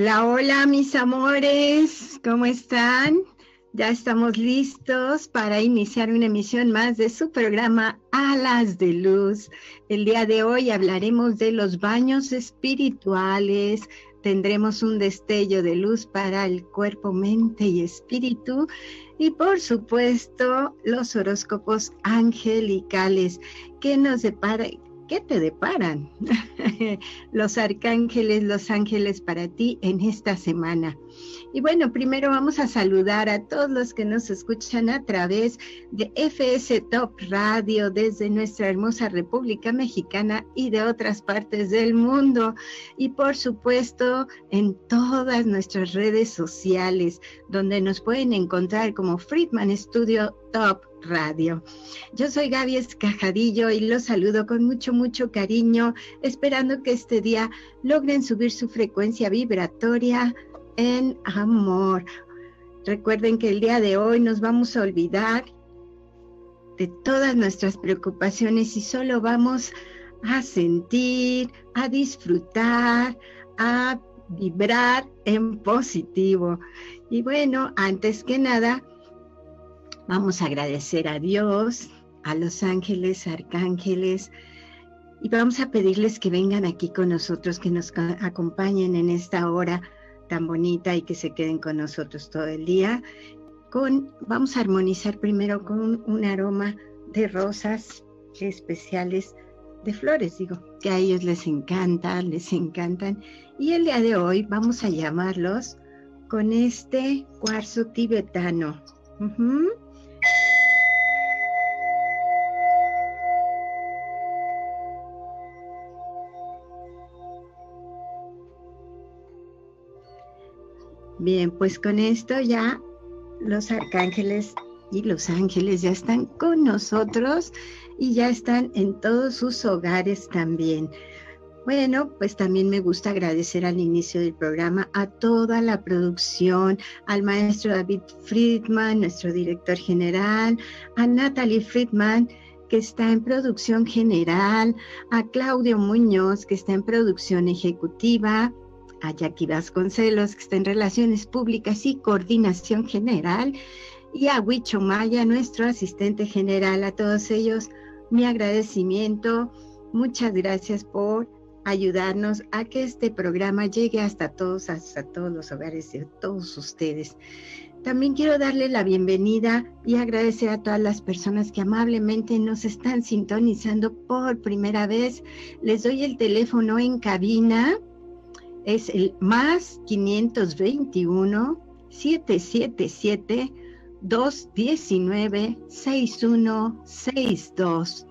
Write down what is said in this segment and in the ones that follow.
Hola, hola mis amores, ¿cómo están? Ya estamos listos para iniciar una emisión más de su programa Alas de Luz. El día de hoy hablaremos de los baños espirituales, tendremos un destello de luz para el cuerpo, mente y espíritu y por supuesto los horóscopos angelicales que nos depara, ¿Qué te deparan los arcángeles, los ángeles para ti en esta semana? Y bueno, primero vamos a saludar a todos los que nos escuchan a través de FS Top Radio desde nuestra hermosa República Mexicana y de otras partes del mundo. Y por supuesto en todas nuestras redes sociales, donde nos pueden encontrar como Friedman Studio Top Radio. Yo soy Gaby Escajadillo y los saludo con mucho, mucho cariño, esperando que este día logren subir su frecuencia vibratoria en amor. Recuerden que el día de hoy nos vamos a olvidar de todas nuestras preocupaciones y solo vamos a sentir, a disfrutar, a vibrar en positivo. Y bueno, antes que nada, Vamos a agradecer a Dios, a los ángeles, arcángeles, y vamos a pedirles que vengan aquí con nosotros, que nos acompañen en esta hora tan bonita y que se queden con nosotros todo el día. Con, vamos a armonizar primero con un aroma de rosas especiales, de flores, digo, que a ellos les encanta, les encantan. Y el día de hoy vamos a llamarlos con este cuarzo tibetano. Bien, pues con esto ya los arcángeles y los ángeles ya están con nosotros y ya están en todos sus hogares también. Bueno, pues también me gusta agradecer al inicio del programa a toda la producción, al maestro David Friedman, nuestro director general, a Natalie Friedman, que está en producción general, a Claudio Muñoz, que está en producción ejecutiva, a Jackie Vasconcelos, que está en Relaciones Públicas y Coordinación General, y a Huicho Maya, nuestro asistente general. A todos ellos, mi agradecimiento. Muchas gracias por ayudarnos a que este programa llegue hasta todos, hasta todos los hogares de todos ustedes. También quiero darle la bienvenida y agradecer a todas las personas que amablemente nos están sintonizando por primera vez. Les doy el teléfono en cabina es el más 521 777 219 6162.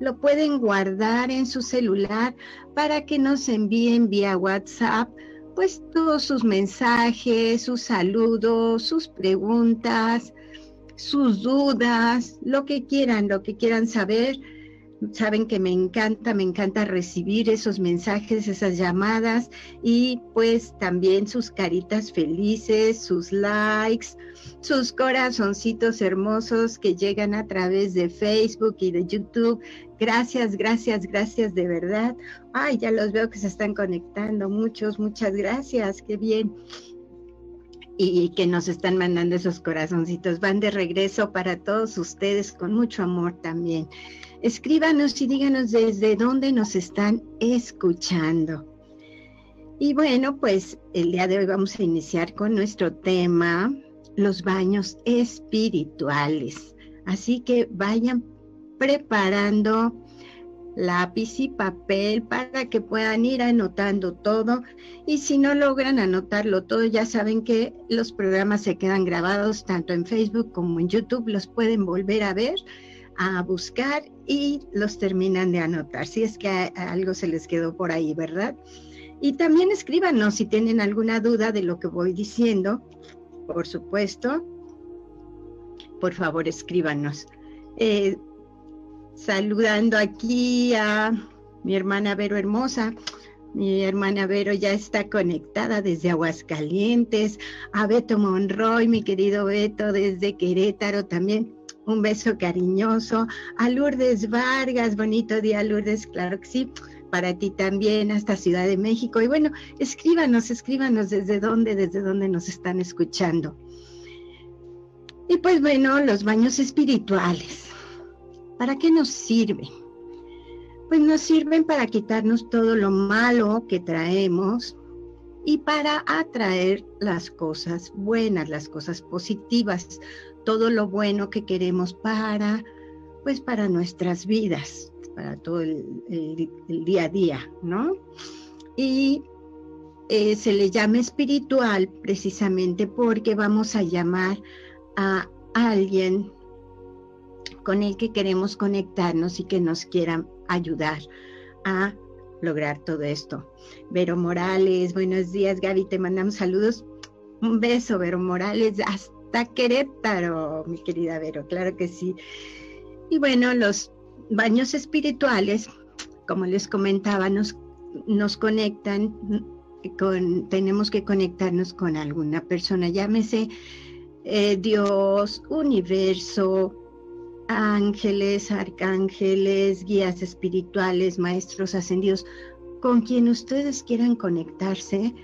Lo pueden guardar en su celular para que nos envíen vía WhatsApp pues todos sus mensajes, sus saludos, sus preguntas, sus dudas, lo que quieran, lo que quieran saber saben que me encanta, me encanta recibir esos mensajes, esas llamadas y pues también sus caritas felices, sus likes, sus corazoncitos hermosos que llegan a través de Facebook y de YouTube. Gracias, gracias, gracias de verdad. Ay, ya los veo que se están conectando. Muchos, muchas gracias. Qué bien y que nos están mandando esos corazoncitos. Van de regreso para todos ustedes con mucho amor también. Escríbanos y díganos desde dónde nos están escuchando. Y bueno, pues el día de hoy vamos a iniciar con nuestro tema, los baños espirituales. Así que vayan preparando lápiz y papel para que puedan ir anotando todo. Y si no logran anotarlo todo, ya saben que los programas se quedan grabados tanto en Facebook como en YouTube, los pueden volver a ver a buscar y los terminan de anotar, si es que algo se les quedó por ahí, ¿verdad? Y también escríbanos si tienen alguna duda de lo que voy diciendo, por supuesto. Por favor, escríbanos. Eh, saludando aquí a mi hermana Vero Hermosa. Mi hermana Vero ya está conectada desde Aguascalientes, a Beto Monroy, mi querido Beto, desde Querétaro también. Un beso cariñoso. A Lourdes Vargas, bonito día Lourdes, claro que sí. Para ti también, hasta Ciudad de México. Y bueno, escríbanos, escríbanos desde dónde, desde dónde nos están escuchando. Y pues bueno, los baños espirituales. ¿Para qué nos sirven? Pues nos sirven para quitarnos todo lo malo que traemos y para atraer las cosas buenas, las cosas positivas, todo lo bueno que queremos para, pues para nuestras vidas, para todo el, día a día, ¿no? Y eh, se le llama espiritual precisamente porque vamos a llamar a alguien con el que queremos conectarnos y que nos quieran ayudar a lograr todo esto. Vero Morales, buenos días Gaby, te mandamos saludos. Un beso, Vero Morales, hasta Querétaro, mi querida Vero, claro que sí. Y bueno, los baños espirituales, como les comentaba, nos, nos conectan con, tenemos que conectarnos con alguna persona, llámese eh, Dios, universo, ángeles, arcángeles, guías espirituales, maestros ascendidos, con quien ustedes quieran conectarse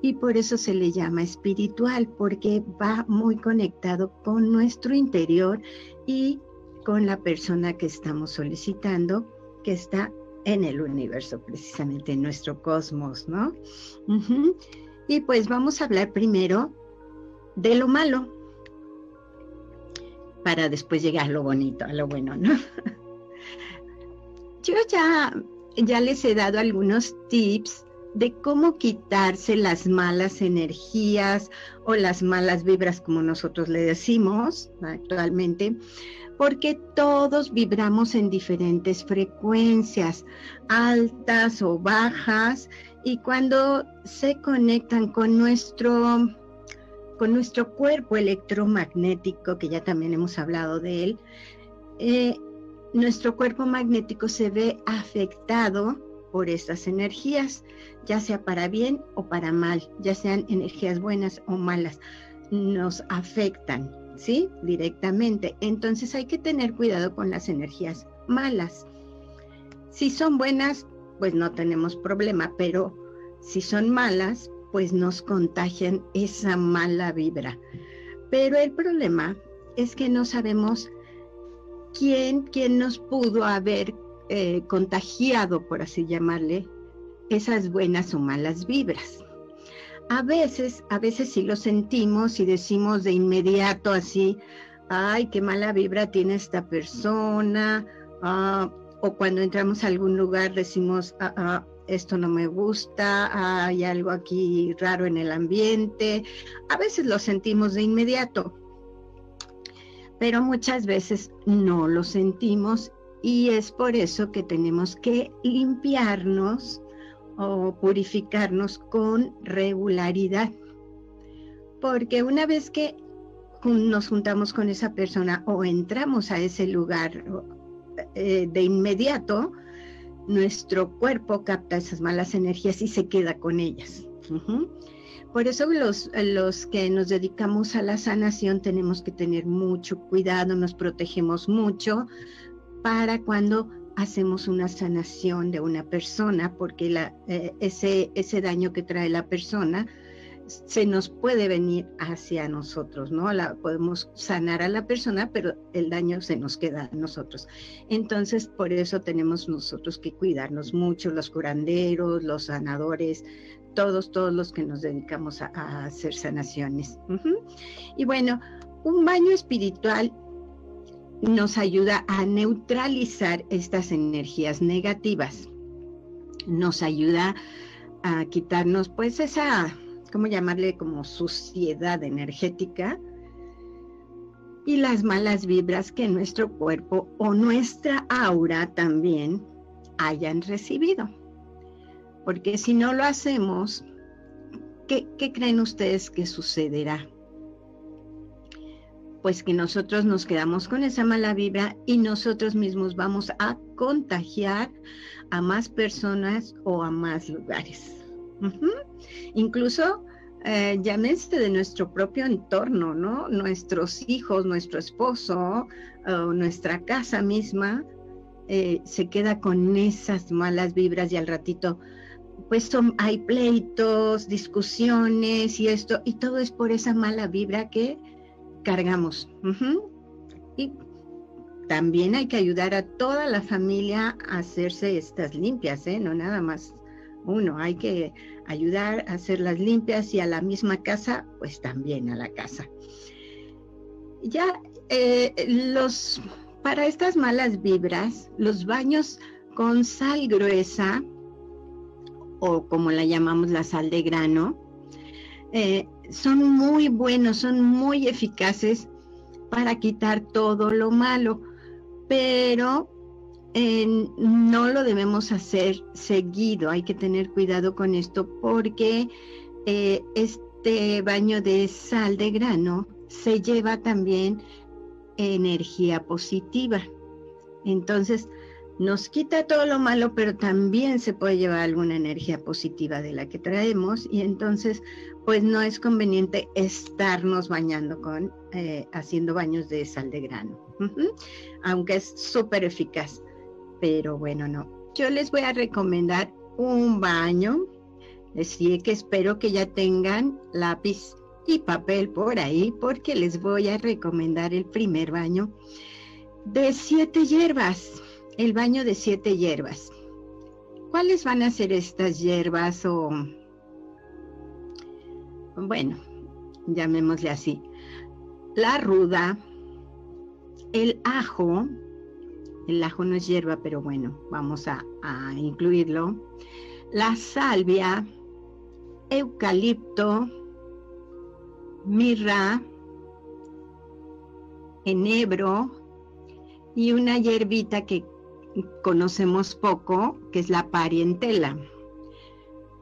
y por eso se le llama espiritual, porque va muy conectado con nuestro interior y con la persona que estamos solicitando, que está en el universo, precisamente en nuestro cosmos, ¿no? Y pues vamos a hablar primero de lo malo, para después llegar a lo bonito, a lo bueno, ¿no? Yo ya, ya les he dado algunos tips de cómo quitarse las malas energías o las malas vibras, como nosotros le decimos actualmente, porque todos vibramos en diferentes frecuencias, altas o bajas, y cuando se conectan con nuestro con nuestro cuerpo electromagnético, que ya también hemos hablado de él, eh, nuestro cuerpo magnético se ve afectado por estas energías, ya sea para bien o para mal, ya sean energías buenas o malas, nos afectan, ¿sí? Directamente. Entonces hay que tener cuidado con las energías malas. Si son buenas, pues no tenemos problema, pero si son malas, pues nos contagian esa mala vibra. Pero el problema es que no sabemos quién, quién nos pudo haber eh, contagiado, por así llamarle, esas buenas o malas vibras. A veces, a veces sí lo sentimos y decimos de inmediato así, ay, qué mala vibra tiene esta persona, ah, o cuando entramos a algún lugar decimos, ah, ah, esto no me gusta, hay algo aquí raro en el ambiente. A veces lo sentimos de inmediato, pero muchas veces no lo sentimos y es por eso que tenemos que limpiarnos o purificarnos con regularidad. Porque una vez que nos juntamos con esa persona o entramos a ese lugar eh, de inmediato, nuestro cuerpo capta esas malas energías y se queda con ellas. Por eso los, los que nos dedicamos a la sanación tenemos que tener mucho cuidado, nos protegemos mucho para cuando hacemos una sanación de una persona, porque eh, ese, ese daño que trae la persona se nos puede venir hacia nosotros, ¿no? La, podemos sanar a la persona, pero el daño se nos queda a nosotros. Entonces, por eso tenemos nosotros que cuidarnos mucho, los curanderos, los sanadores, todos, todos los que nos dedicamos a, hacer sanaciones. Y bueno, un baño espiritual nos ayuda a neutralizar estas energías negativas. Nos ayuda a quitarnos pues esa ¿cómo llamarle? Como suciedad energética y las malas vibras que nuestro cuerpo o nuestra aura también hayan recibido. porque si no lo hacemos, ¿qué, creen ustedes que sucederá? Pues que nosotros nos quedamos con esa mala vibra y nosotros mismos vamos a contagiar a más personas o a más lugares. Incluso eh, de nuestro propio entorno, ¿no? Nuestros hijos, nuestro esposo, nuestra casa misma, eh, se queda con esas malas vibras y al ratito, pues hay pleitos, discusiones y esto, y todo es por esa mala vibra que cargamos. Y también hay que ayudar a toda la familia a hacerse estas limpias, ¿eh? no nada más uno, hay que ayudar a hacerlas limpias y a la misma casa, pues también a la casa. Ya eh, los para estas malas vibras, los baños con sal gruesa, o como la llamamos la sal de grano, eh, son muy buenos, son muy eficaces para quitar todo lo malo, pero eh, no lo debemos hacer seguido, hay que tener cuidado con esto porque eh, este baño de sal de grano se lleva también energía positiva. Entonces, nos quita todo lo malo, pero también se puede llevar alguna energía positiva de la que traemos. Y entonces, pues no es conveniente estarnos bañando con, eh, haciendo baños de sal de grano, aunque es súper eficaz, pero bueno, no. Yo les voy a recomendar un baño, así que espero que ya tengan lápiz y papel por ahí porque les voy a recomendar el primer baño de siete hierbas, el baño de siete hierbas. ¿Cuáles van a ser estas hierbas o, bueno, llamémosle así? La ruda, el ajo, el ajo no es hierba, pero bueno, vamos a, a incluirlo. La salvia, eucalipto, mirra, enebro y una hierbita que conocemos poco, que es la parientela.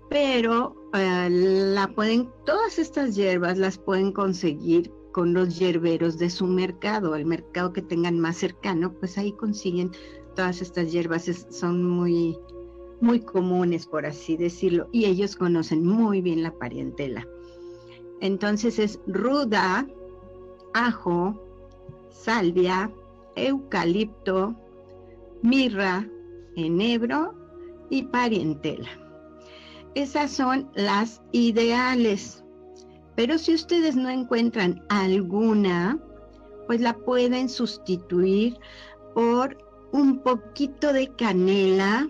Pero eh, la pueden, todas estas hierbas las pueden conseguir con los hierberos de su mercado, el mercado que tengan más cercano, pues ahí consiguen todas estas hierbas, son muy, muy comunes, por así decirlo, y ellos conocen muy bien la parientela. Entonces es ruda, ajo, salvia, eucalipto, mirra, enebro y parientela. Esas son las ideales. Pero si ustedes no encuentran alguna, pues la pueden sustituir por un poquito de canela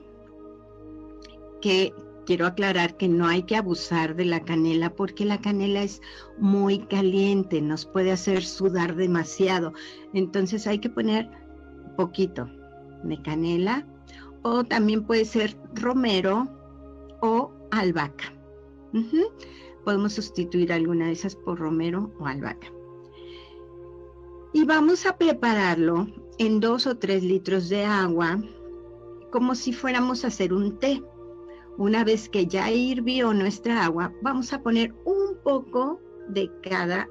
que quiero aclarar que no hay que abusar de la canela porque la canela es muy caliente, nos puede hacer sudar demasiado. Entonces hay que poner poquito de canela o también puede ser romero o albahaca. Podemos sustituir alguna de esas por romero o albahaca. Y vamos a prepararlo en dos o tres litros de agua como si fuéramos a hacer un té. Una vez que ya hirvió nuestra agua, vamos a poner un poco de cada,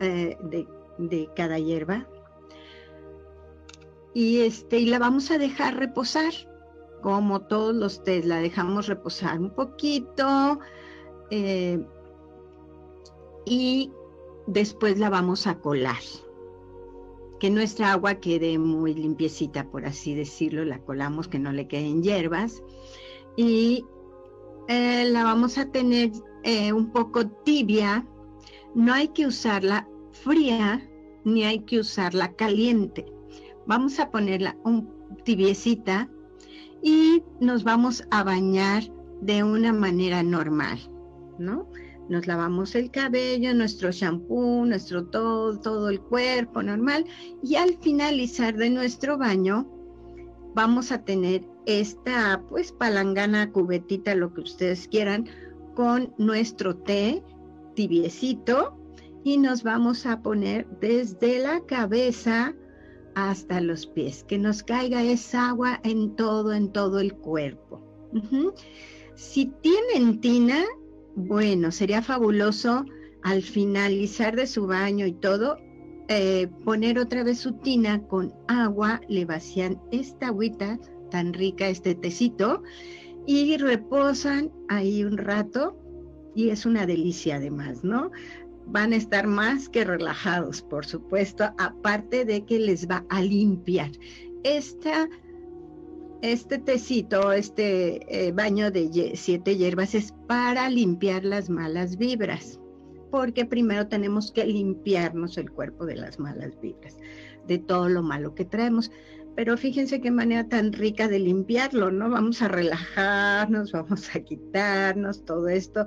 eh, de, cada hierba y, este, y la vamos a dejar reposar, como todos los tés, la dejamos reposar un poquito eh, y después la vamos a colar. Que nuestra agua quede muy limpiecita, por así decirlo, la colamos, que no le queden hierbas y eh, la vamos a tener eh, un poco tibia. No hay que usarla fría ni hay que usarla caliente. Vamos a ponerla un tibiecita y nos vamos a bañar de una manera normal, ¿no? Nos lavamos el cabello, nuestro shampoo, nuestro todo, todo el cuerpo normal y al finalizar de nuestro baño vamos a tener esta pues palangana, cubetita, lo que ustedes quieran, con nuestro té tibiecito y nos vamos a poner desde la cabeza hasta los pies, que nos caiga esa agua en todo, en todo el cuerpo. Si tienen tina, bueno, sería fabuloso al finalizar de su baño y todo, eh, poner otra vez su tina con agua, le vacían esta agüita tan rica, este tecito, y reposan ahí un rato y es una delicia además, ¿no? Van a estar más que relajados, por supuesto, aparte de que les va a limpiar. Esta, este tecito, este eh, baño de siete hierbas es para limpiar las malas vibras, porque primero tenemos que limpiarnos el cuerpo de las malas vibras, de todo lo malo que traemos pero fíjense qué manera tan rica de limpiarlo, ¿no? Vamos a relajarnos, vamos a quitarnos todo esto.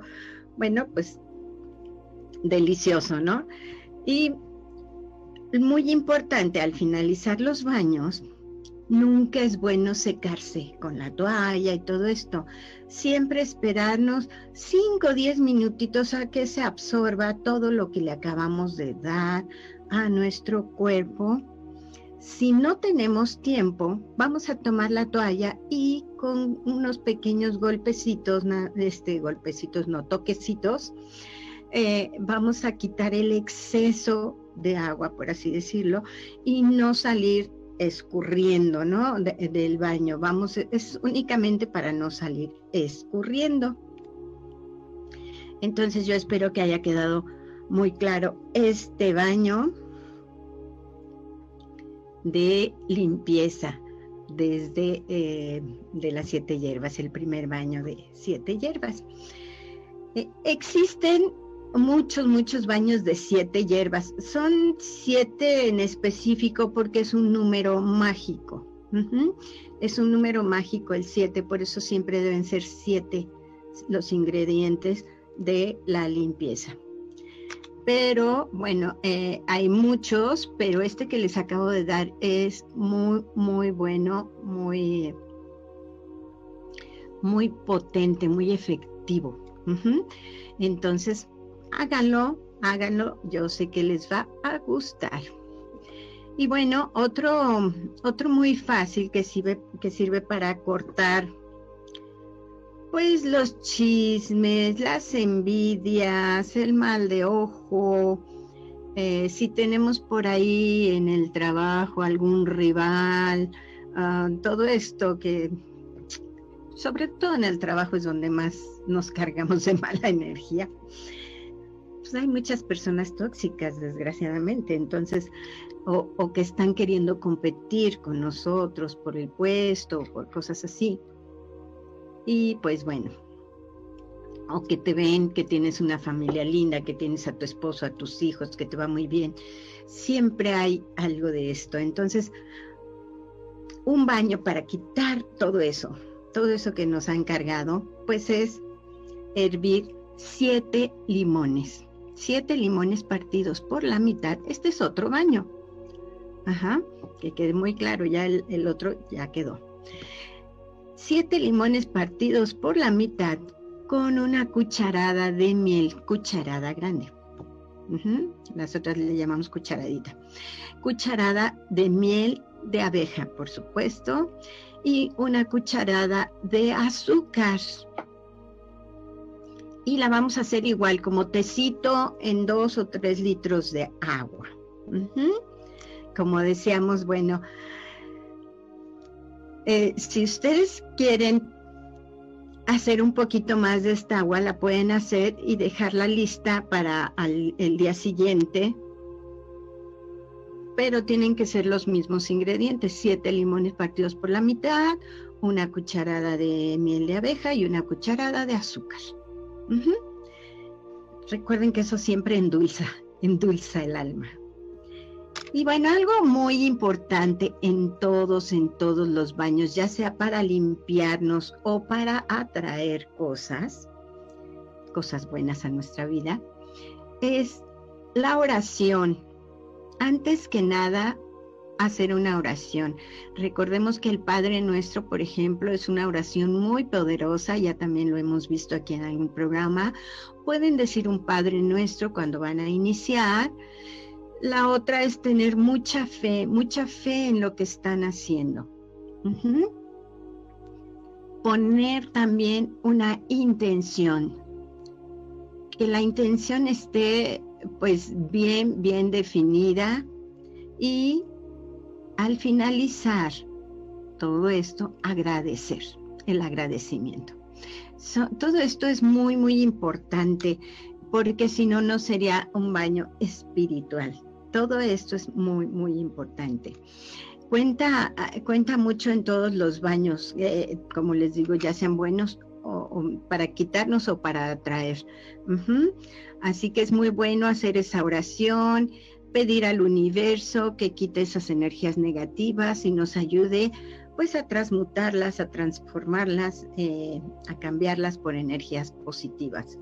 Bueno, pues delicioso, ¿no? Y muy importante, al finalizar los baños, nunca es bueno secarse con la toalla y todo esto. Siempre esperarnos 5 o 10 minutitos a que se absorba todo lo que le acabamos de dar a nuestro cuerpo si no tenemos tiempo, vamos a tomar la toalla y con unos pequeños golpecitos, este, golpecitos, no, toquecitos, eh, vamos a quitar el exceso de agua, por así decirlo, y no salir escurriendo, ¿no? del baño. Vamos, es únicamente para no salir escurriendo. Entonces yo espero que haya quedado muy claro este baño de limpieza desde eh, de las siete hierbas, el primer baño de siete hierbas. Eh, existen muchos, muchos baños de siete hierbas. Son siete en específico porque es un número mágico. Es un número mágico el siete, por eso siempre deben ser siete los ingredientes de la limpieza pero bueno, eh, hay muchos, pero este que les acabo de dar es muy, muy bueno, muy, muy potente, muy efectivo. Entonces, háganlo, háganlo, yo sé que les va a gustar. Y bueno, otro, otro muy fácil que sirve, que sirve para cortar pues los chismes, las envidias, el mal de ojo, eh, si tenemos por ahí en el trabajo algún rival, ah, todo esto que sobre todo en el trabajo es donde más nos cargamos de mala energía. Pues hay muchas personas tóxicas, desgraciadamente, entonces, o, o que están queriendo competir con nosotros por el puesto, por cosas así. Y pues bueno, o que te ven que tienes una familia linda, que tienes a tu esposo, a tus hijos, que te va muy bien. Siempre hay algo de esto. Entonces, un baño para quitar todo eso, todo eso que nos han cargado, pues es hervir siete limones. Siete limones partidos por la mitad. Este es otro baño. Ajá, que quede muy claro, ya el, el otro ya quedó. Siete limones partidos por la mitad con una cucharada de miel, cucharada grande. Las otras le llamamos cucharadita. Cucharada de miel de abeja, por supuesto, y una cucharada de azúcar. Y la vamos a hacer igual, como tecito en dos o tres litros de agua. Como decíamos, bueno, eh, si ustedes quieren hacer un poquito más de esta agua, la pueden hacer y dejarla lista para el día siguiente. Pero tienen que ser los mismos ingredientes, siete limones partidos por la mitad, una cucharada de miel de abeja y una cucharada de azúcar. Recuerden que eso siempre endulza, endulza el alma. Y bueno, algo muy importante en todos, en todos los baños, ya sea para limpiarnos o para atraer cosas, cosas buenas a nuestra vida, es la oración. Antes que nada, hacer una oración. Recordemos que el Padre Nuestro, por ejemplo, es una oración muy poderosa, ya también lo hemos visto aquí en algún programa. Pueden decir un Padre Nuestro cuando van a iniciar la otra es tener mucha fe, mucha fe en lo que están haciendo. poner también una intención, que la intención esté pues bien, bien definida y al finalizar todo esto, agradecer, el agradecimiento. todo esto es muy, muy importante porque si no, no sería un baño espiritual. Todo esto es muy, muy importante. Cuenta, cuenta mucho en todos los baños, eh, como les digo, ya sean buenos o, para quitarnos o para atraer. Así que es muy bueno hacer esa oración, pedir al universo que quite esas energías negativas y nos ayude pues a transmutarlas, a transformarlas, eh, a cambiarlas por energías positivas.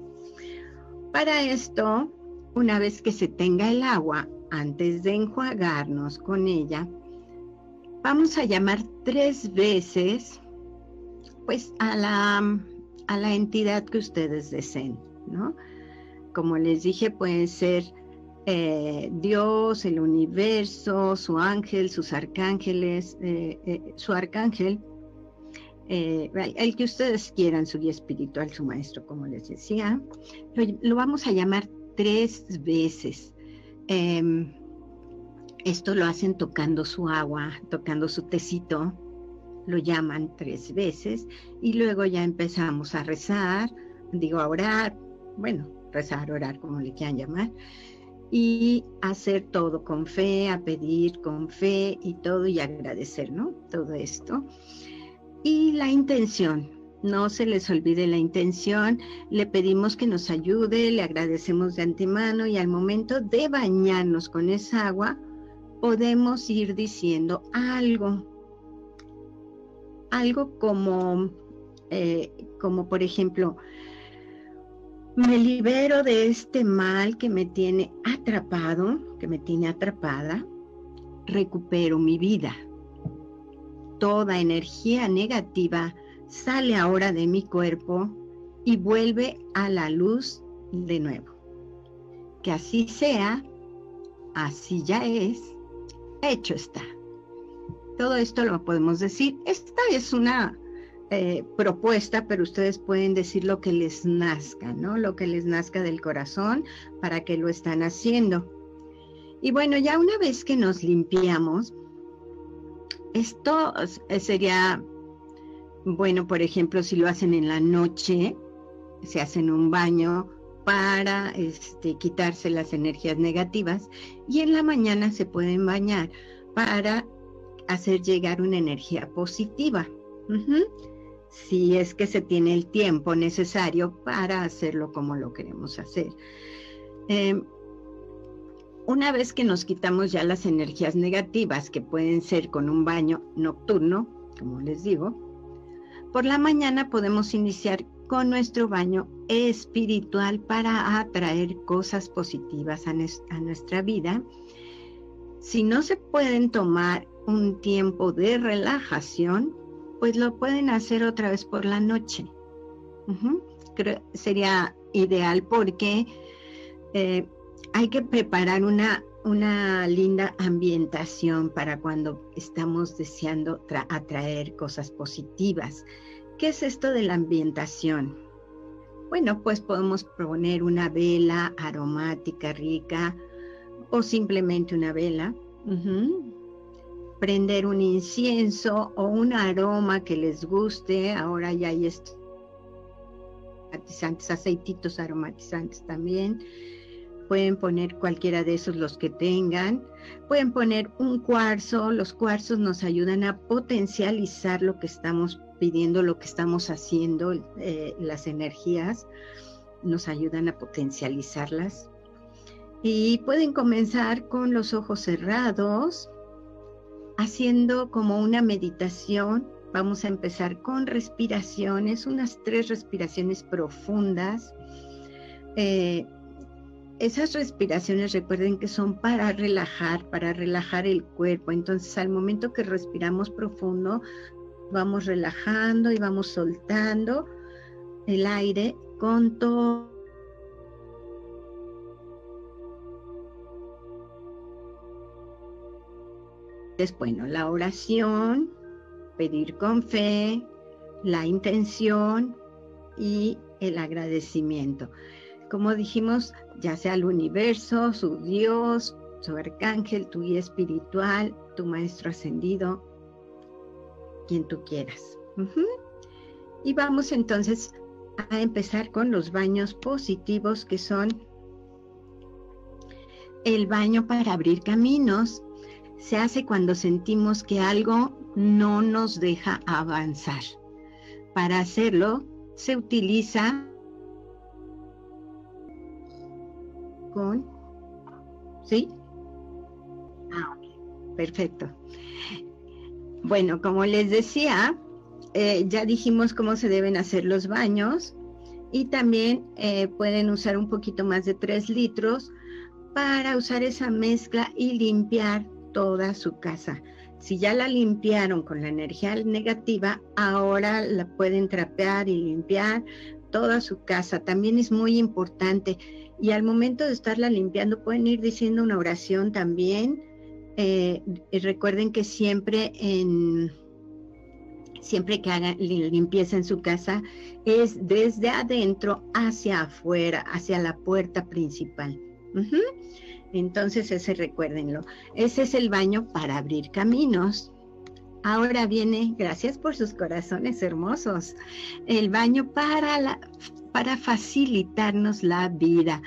Para esto, una vez que se tenga el agua, antes de enjuagarnos con ella, vamos a llamar tres veces pues a la, a la entidad que ustedes deseen, ¿no? Como les dije, puede ser eh, Dios, el universo, su ángel, sus arcángeles, eh, eh, su arcángel, el que ustedes quieran, su guía espiritual, su maestro, como les decía, lo, vamos a llamar tres veces. Em, esto lo hacen tocando su agua, tocando su tecito, lo llaman tres veces y luego ya empezamos a rezar, digo a orar, bueno, rezar, orar, como le quieran llamar, y hacer todo con fe, a pedir con fe y todo y agradecer, ¿no? Todo esto. Y la intención, no se les olvide la intención, le pedimos que nos ayude, le agradecemos de antemano y al momento de bañarnos con esa agua, podemos ir diciendo algo, algo como, eh, como por ejemplo, me libero de este mal que me tiene atrapado, que me tiene atrapada, recupero mi vida. Toda energía negativa sale ahora de mi cuerpo y vuelve a la luz de nuevo. Que así sea, así ya es, hecho está. Todo esto lo podemos decir. Esta es una eh, propuesta, pero ustedes pueden decir lo que les nazca, ¿no? Lo que les nazca del corazón para que lo están haciendo. Y bueno, ya una vez que nos limpiamos, esto sería, bueno, por ejemplo, si lo hacen en la noche, se hacen un baño para este, quitarse las energías negativas y en la mañana se pueden bañar para hacer llegar una energía positiva. Si es que se tiene el tiempo necesario para hacerlo como lo queremos hacer. Em, una vez que nos quitamos ya las energías negativas, que pueden ser con un baño nocturno, como les digo, por la mañana podemos iniciar con nuestro baño espiritual para atraer cosas positivas a, a nuestra vida. Si no se pueden tomar un tiempo de relajación, pues lo pueden hacer otra vez por la noche. Sería ideal porque eh, hay que preparar una, una linda ambientación para cuando estamos deseando atraer cosas positivas. ¿Qué es esto de la ambientación? Bueno, pues podemos poner una vela aromática rica o simplemente una vela prender un incienso o un aroma que les guste. Ahora ya hay aromatizantes, aceititos aromatizantes también. Pueden poner cualquiera de esos los que tengan. Pueden poner un cuarzo. Los cuarzos nos ayudan a potencializar lo que estamos pidiendo, lo que estamos haciendo, eh, las energías nos ayudan a potencializarlas. Y pueden comenzar con los ojos cerrados, haciendo como una meditación. Vamos a empezar con respiraciones, unas tres respiraciones profundas. Eh, esas respiraciones recuerden que son para relajar, para relajar el cuerpo. Entonces al momento que respiramos profundo, vamos relajando y vamos soltando el aire con todo bueno, la oración, pedir con fe, la intención y el agradecimiento. Como dijimos, ya sea el universo, su Dios, su arcángel, tu guía espiritual, tu maestro ascendido, quien tú quieras. Y vamos entonces a empezar con los baños positivos que son el baño para abrir caminos. Se hace cuando sentimos que algo no nos deja avanzar. Para hacerlo se utiliza con... ¿Sí? Ah, perfecto. Bueno, como les decía, eh, ya dijimos cómo se deben hacer los baños y también eh, pueden usar un poquito más de 3 litros para usar esa mezcla y limpiar toda su casa. Si ya la limpiaron con la energía negativa, ahora la pueden trapear y limpiar toda su casa. También es muy importante. Y al momento de estarla limpiando, pueden ir diciendo una oración también eh, recuerden que siempre en siempre que hagan limpieza en su casa es desde adentro hacia afuera, hacia la puerta principal. Entonces ese recuérdenlo. Ese es el baño para abrir caminos. Ahora viene, gracias por sus corazones hermosos, el baño para, para facilitarnos la vida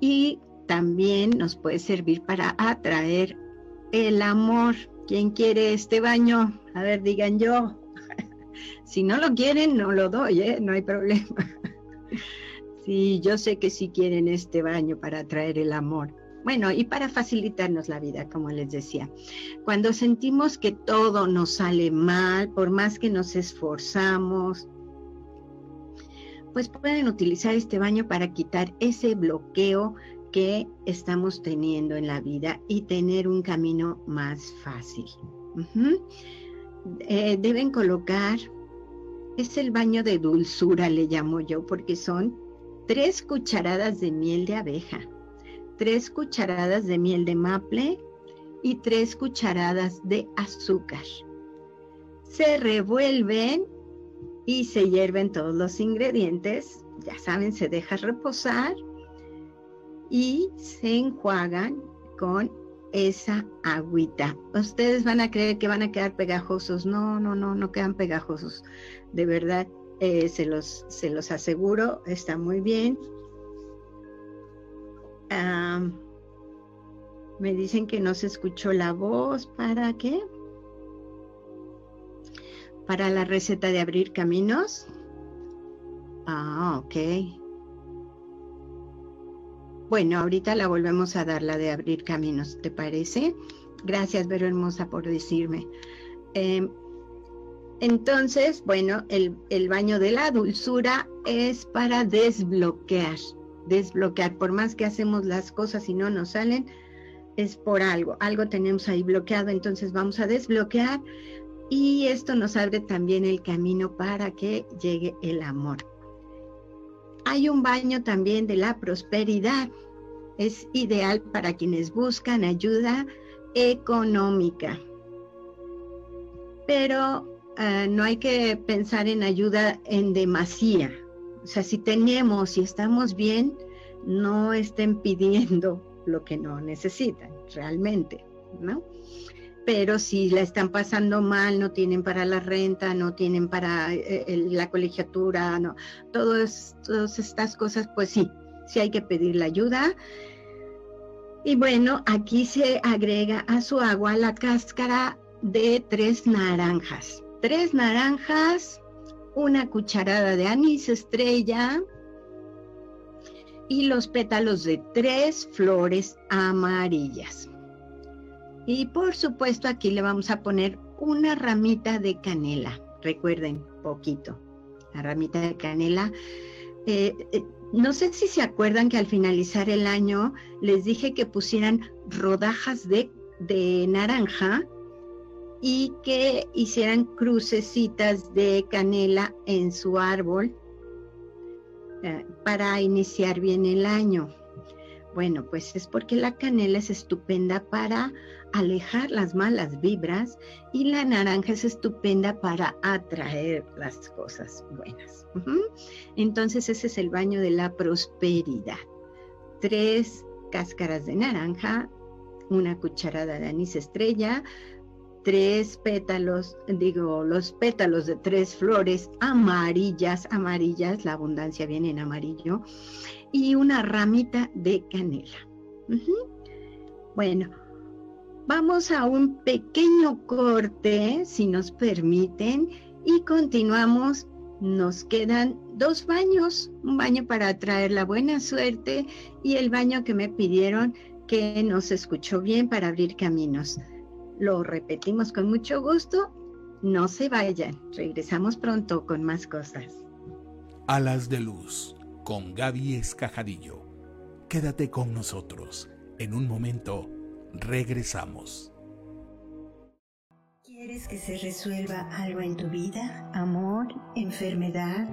y también nos puede servir para atraer el amor. ¿Quién quiere este baño? A ver, digan yo. si no lo quieren, no lo doy, ¿eh? no hay problema. sí, yo sé que sí quieren este baño para atraer el amor. Bueno, y para facilitarnos la vida, como les decía. Cuando sentimos que todo nos sale mal, por más que nos esforzamos, pues pueden utilizar este baño para quitar ese bloqueo que estamos teniendo en la vida y tener un camino más fácil. Eh, deben colocar, es el baño de dulzura, le llamo yo, porque son tres cucharadas de miel de abeja, tres cucharadas de miel de maple y tres cucharadas de azúcar. Se revuelven y se hierven todos los ingredientes. Ya saben, se deja reposar y se enjuagan con esa agüita. Ustedes van a creer que van a quedar pegajosos. No, no, no, no quedan pegajosos. De verdad, eh, se, los, se los aseguro, está muy bien. Me dicen que no se escuchó la voz. ¿Para qué? Para la receta de abrir caminos. Ah, ok. Bueno, ahorita la volvemos a dar, la de abrir caminos, ¿te parece? Gracias, Vero Hermosa, por decirme. Em, entonces, bueno, el, el, baño de la dulzura es para desbloquear, desbloquear. Por más que hacemos las cosas y no nos salen, es por algo, algo tenemos ahí bloqueado, entonces vamos a desbloquear y esto nos abre también el camino para que llegue el amor. Hay un baño también de la prosperidad. Es ideal para quienes buscan ayuda económica. Pero eh, no hay que pensar en ayuda en demasía. O sea, si tenemos y estamos bien, no estén pidiendo lo que no necesitan realmente, ¿no? pero si la están pasando mal, no tienen para la renta, no tienen para eh, la colegiatura, no, todas, todas estas cosas, pues sí, sí hay que pedir la ayuda. Y bueno, aquí se agrega a su agua la cáscara de tres naranjas. Tres naranjas, una cucharada de anís estrella y los pétalos de tres flores amarillas. Y por supuesto aquí le vamos a poner una ramita de canela. Recuerden, poquito. La ramita de canela. Eh, eh, no sé si se acuerdan que al finalizar el año les dije que pusieran rodajas de, naranja y que hicieran crucecitas de canela en su árbol eh, para iniciar bien el año. Bueno, pues es porque la canela es estupenda para alejar las malas vibras y la naranja es estupenda para atraer las cosas buenas. Entonces ese es el baño de la prosperidad. Tres cáscaras de naranja, una cucharada de anís estrella, tres pétalos, digo, los pétalos de tres flores amarillas, amarillas, la abundancia viene en amarillo, y una ramita de canela. Bueno, vamos a un pequeño corte, si nos permiten, y continuamos. Nos quedan dos baños, un baño para traer la buena suerte y el baño que me pidieron que nos escuchó bien para abrir caminos. Lo repetimos con mucho gusto. No se vayan, regresamos pronto con más cosas. Alas de Luz, con Gaby Escajadillo. Quédate con nosotros. En un momento, regresamos. ¿Quieres que se resuelva algo en tu vida? ¿Amor? ¿Enfermedad?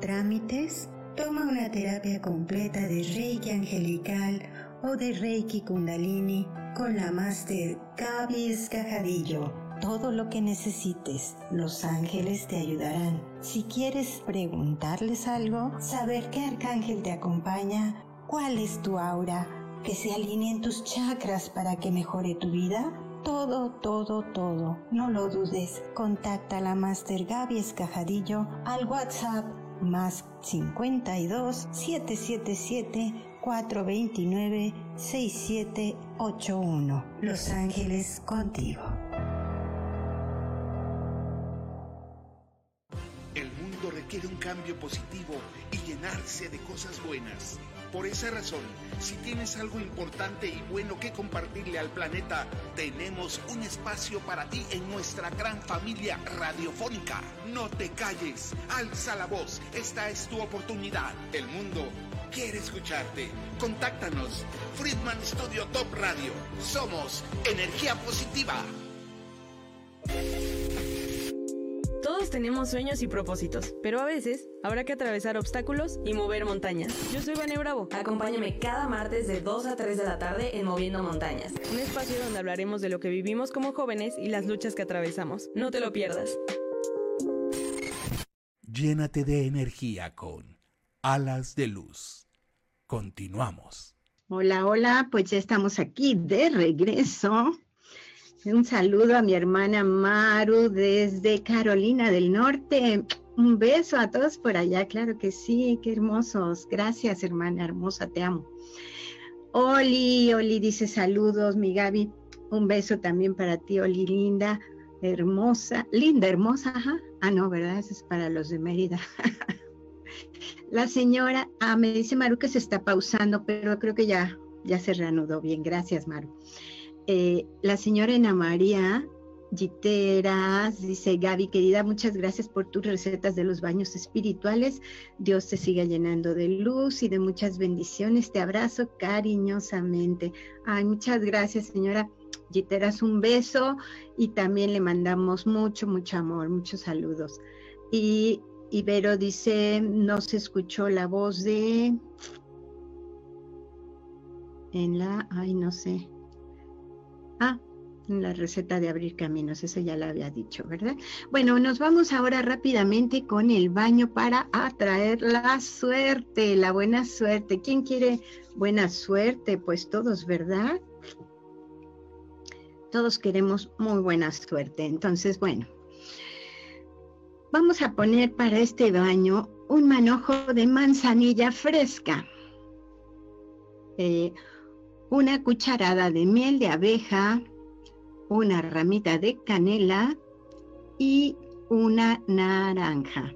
¿Trámites? Toma una terapia completa de Reiki Angelical o de Reiki Kundalini con la Master Gaby Escajadillo. Todo lo que necesites, los ángeles te ayudarán. Si quieres preguntarles algo, saber qué arcángel te acompaña, cuál es tu aura, que se alineen tus chakras para que mejore tu vida, todo, todo, todo. No lo dudes. Contacta a la Master Gaby Escajadillo al WhatsApp más 52 777 429 6781. Los Ángeles contigo. El mundo requiere un cambio positivo y llenarse de cosas buenas. Por esa razón, si tienes algo importante y bueno que compartirle al planeta, tenemos un espacio para ti en nuestra gran familia radiofónica. No te calles, alza la voz, esta es tu oportunidad. El mundo quiere escucharte. Contáctanos. Friedman Studio Top Radio. Somos energía positiva. Todos tenemos sueños y propósitos, pero a veces habrá que atravesar obstáculos y mover montañas. Yo soy Vane Bravo. Acompáñame cada martes de 2 a 3 de la tarde en Moviendo Montañas, un espacio donde hablaremos de lo que vivimos como jóvenes y las luchas que atravesamos. No te lo pierdas. Llénate de energía con Alas de Luz. Continuamos. Hola, hola, pues ya estamos aquí de regreso. Un saludo a mi hermana Maru desde Carolina del Norte. Un beso a todos por allá, claro que sí, qué hermosos. Gracias, hermana hermosa, te amo. Oli, Oli dice saludos, mi Gaby. Un beso también para ti, Oli, linda, hermosa, linda, hermosa, ajá. Ah, no, ¿verdad? Es para los de Mérida. La señora, ah, me dice Maru que se está pausando, pero creo que ya, ya se reanudó bien. Gracias, Maru. Eh, la señora Ana María Giteras dice, Gaby, querida, muchas gracias por tus recetas de los baños espirituales. Dios te siga llenando de luz y de muchas bendiciones. Te abrazo cariñosamente. Ay, muchas gracias, señora Giteras. Un beso y también le mandamos mucho, mucho amor, muchos saludos. Y Ibero dice, no se escuchó la voz de... En la, ay, no sé. Ah, en la receta de abrir caminos, eso ya la había dicho, ¿verdad? Bueno, nos vamos ahora rápidamente con el baño para atraer la suerte, la buena suerte. ¿Quién quiere buena suerte? Pues todos, ¿verdad? Todos queremos muy buena suerte. Entonces, bueno, Vamos a poner para este baño un manojo de manzanilla fresca, eh, una cucharada de miel de abeja, una ramita de canela y una naranja,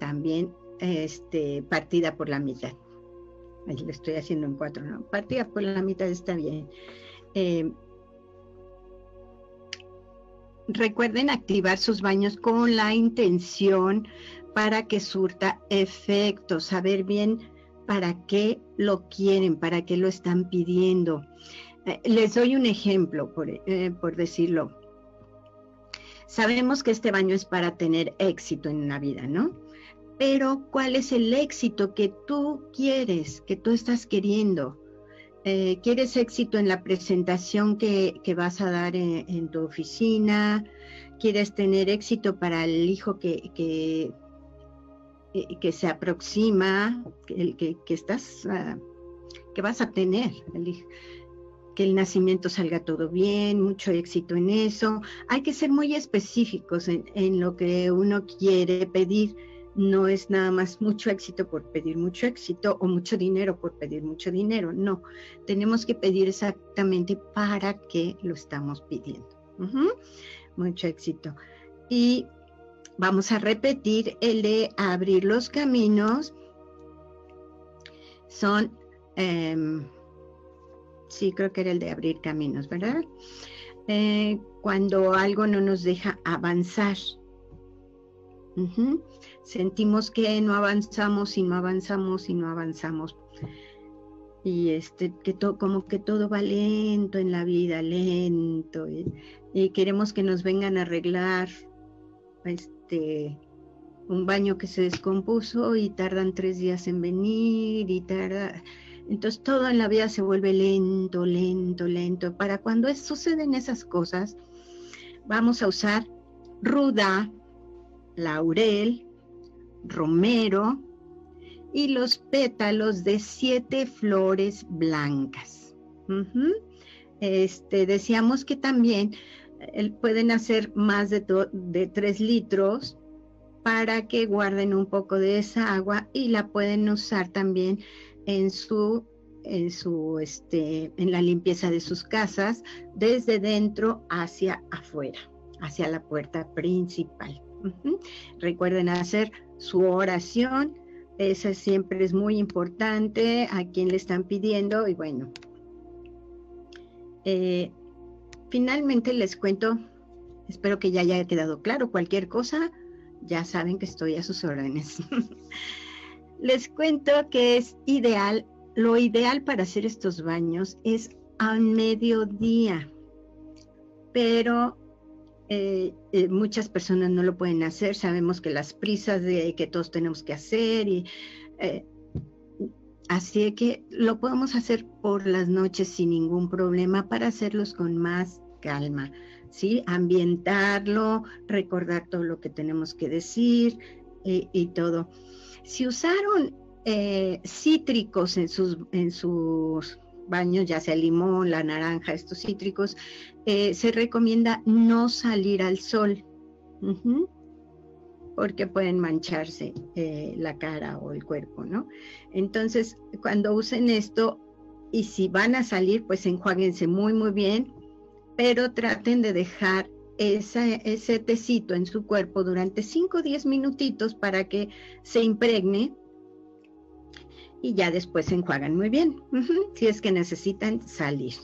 también este, partida por la mitad. Ahí lo estoy haciendo en cuatro, ¿no? Partida por la mitad está bien. Eh, Recuerden activar sus baños con la intención para que surta efecto, saber bien para qué lo quieren, para qué lo están pidiendo. Eh, les doy un ejemplo, por, eh, por decirlo. Sabemos que este baño es para tener éxito en la vida, ¿no? Pero ¿cuál es el éxito que tú quieres, que tú estás queriendo? Eh, quieres éxito en la presentación que, vas a dar en, tu oficina, quieres tener éxito para el hijo que, que, eh, se aproxima, el que, estás, ah, que vas a tener, que el nacimiento salga todo bien, mucho éxito en eso. Hay que ser muy específicos en lo que uno quiere pedir no es nada más mucho éxito por pedir mucho éxito o mucho dinero por pedir mucho dinero. No, tenemos que pedir exactamente para qué lo estamos pidiendo. Mucho éxito. Y vamos a repetir el de abrir los caminos. Son, em, sí, creo que era el de abrir caminos, ¿verdad? Eh, cuando algo no nos deja avanzar. Sentimos que no avanzamos y no avanzamos y no avanzamos. Y este, que todo, como que todo va lento en la vida, lento. Y, queremos que nos vengan a arreglar este un baño que se descompuso y tardan tres días en venir y tarda. Entonces todo en la vida se vuelve lento, lento, lento. Para cuando suceden esas cosas, vamos a usar ruda, laurel, romero y los pétalos de siete flores blancas. este, decíamos que también eh, pueden hacer más de, de tres litros para que guarden un poco de esa agua y la pueden usar también en su en su este en la limpieza de sus casas desde dentro hacia afuera hacia la puerta principal Recuerden hacer su oración, esa siempre es muy importante a quien le están pidiendo y bueno. Eh, finalmente les cuento, espero que ya haya quedado claro cualquier cosa, ya saben que estoy a sus órdenes. les cuento que es ideal, lo ideal para hacer estos baños es a mediodía, pero eh, eh, muchas personas no lo pueden hacer, sabemos que las prisas de que todos tenemos que hacer y eh, así que lo podemos hacer por las noches sin ningún problema para hacerlos con más calma, ¿sí? Ambientarlo, recordar todo lo que tenemos que decir y todo. Si usaron cítricos en sus, en sus baños, ya sea limón, la naranja, estos cítricos, eh, se recomienda no salir al sol, porque pueden mancharse eh, la cara o el cuerpo, ¿no? Entonces, cuando usen esto, y si van a salir, pues enjuáguense muy, muy bien, pero traten de dejar ese tecito en su cuerpo durante 5 o 10 minutitos para que se impregne y ya después se enjuagan muy bien, si es que necesitan salir.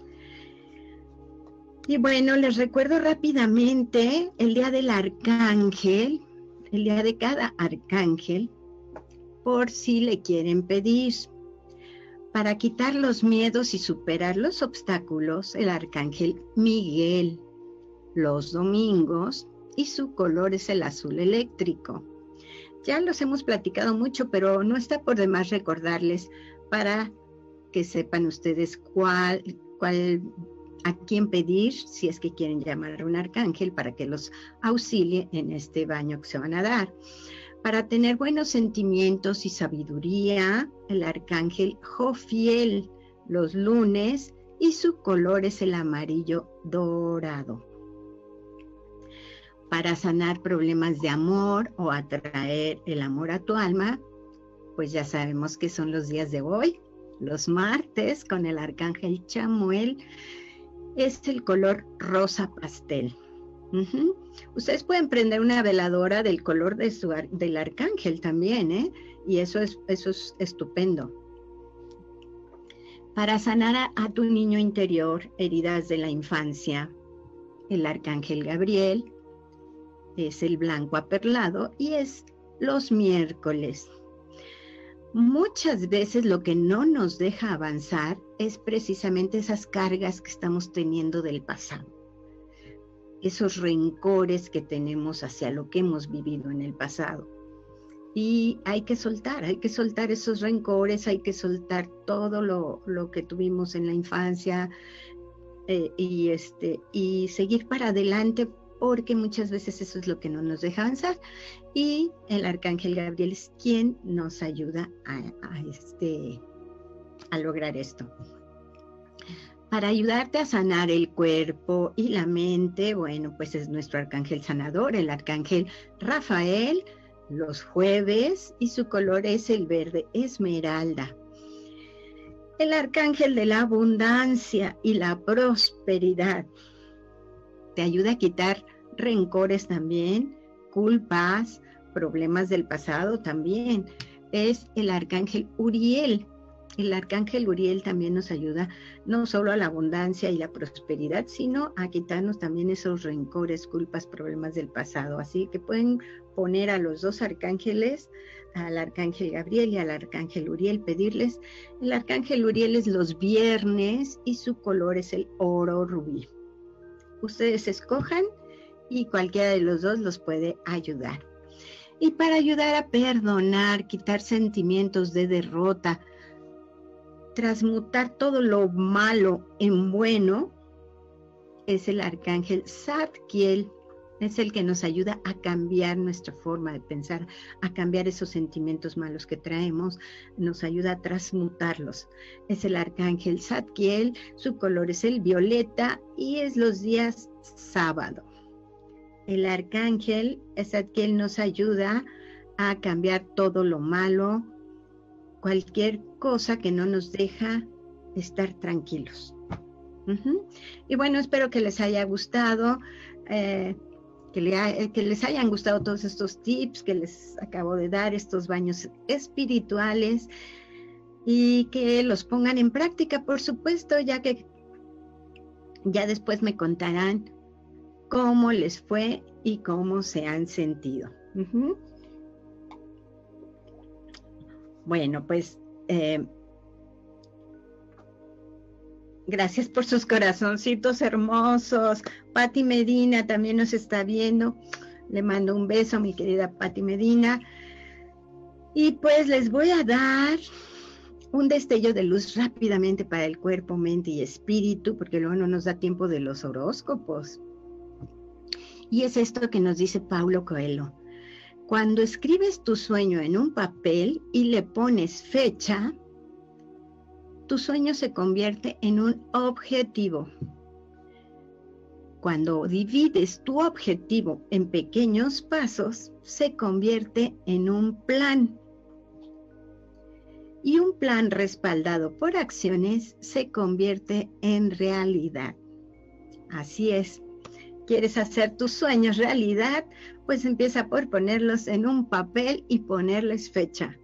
Y bueno, les recuerdo rápidamente el día del arcángel, el día de cada arcángel, por si le quieren pedir. Para quitar los miedos y superar los obstáculos, el arcángel Miguel, los domingos, y su color es el azul eléctrico. Ya los hemos platicado mucho, pero no está por demás recordarles para que sepan ustedes cuál, cuál, a quién pedir si es que quieren llamar a un arcángel para que los auxilie en este baño que se van a dar. Para tener buenos sentimientos y sabiduría, el arcángel Jofiel los lunes y su color es el amarillo dorado para sanar problemas de amor o atraer el amor a tu alma, pues ya sabemos que son los días de hoy, los martes con el arcángel Chamuel, es el color rosa pastel. Ustedes pueden prender una veladora del color de su, del arcángel también, ¿eh? Y eso es, eso es estupendo. Para sanar a tu niño interior, heridas de la infancia, el arcángel Gabriel, es el blanco aperlado y es los miércoles. Muchas veces lo que no nos deja avanzar es precisamente esas cargas que estamos teniendo del pasado, esos rencores que tenemos hacia lo que hemos vivido en el pasado. y hay que soltar, hay que soltar esos rencores, hay que soltar todo lo, que tuvimos en la infancia eh, y, este, y seguir para adelante porque muchas veces eso es lo que no nos deja avanzar y el arcángel Gabriel es quien nos ayuda a, este, a lograr esto. Para ayudarte a sanar el cuerpo y la mente, bueno, pues es nuestro arcángel sanador, el arcángel Rafael, los jueves y su color es el verde esmeralda. El arcángel de la abundancia y la prosperidad te ayuda a quitar rencores también, culpas, problemas del pasado también. Es el arcángel Uriel. El arcángel Uriel también nos ayuda no solo a la abundancia y la prosperidad, sino a quitarnos también esos rencores, culpas, problemas del pasado. Así que pueden poner a los dos arcángeles, al arcángel Gabriel y al arcángel Uriel, pedirles. El arcángel Uriel es los viernes y su color es el oro rubí. Ustedes escojan y cualquiera de los dos los puede ayudar. Y para ayudar a perdonar, quitar sentimientos de derrota, transmutar todo lo malo en bueno, es el arcángel Zadkiel es el que nos ayuda a cambiar nuestra forma de pensar, a cambiar esos sentimientos malos que traemos, nos ayuda a transmutarlos. Es el arcángel Zadkiel, su color es el violeta y es los días sábado. El arcángel Zadkiel nos ayuda a cambiar todo lo malo, cualquier cosa que no nos deja estar tranquilos. Y bueno, espero que les haya gustado. Eh, eh, que, les hayan gustado todos estos tips que les acabo de dar, estos baños espirituales y que los pongan en práctica, por supuesto, ya que ya después me contarán cómo les fue y cómo se han sentido. Bueno, pues eh, Gracias por sus corazoncitos hermosos. Patti Medina también nos está viendo. Le mando un beso a mi querida Patti Medina. Y pues les voy a dar un destello de luz rápidamente para el cuerpo, mente y espíritu, porque luego no nos da tiempo de los horóscopos. Y es esto que nos dice Paulo Coelho. Cuando escribes tu sueño en un papel y le pones fecha, tu sueño se convierte en un objetivo. Cuando divides tu objetivo en pequeños pasos, se convierte en un plan. Y un plan respaldado por acciones se convierte en realidad. Así es. ¿Quieres hacer tus sueños realidad? Pues empieza por ponerlos en un papel y ponerles fecha.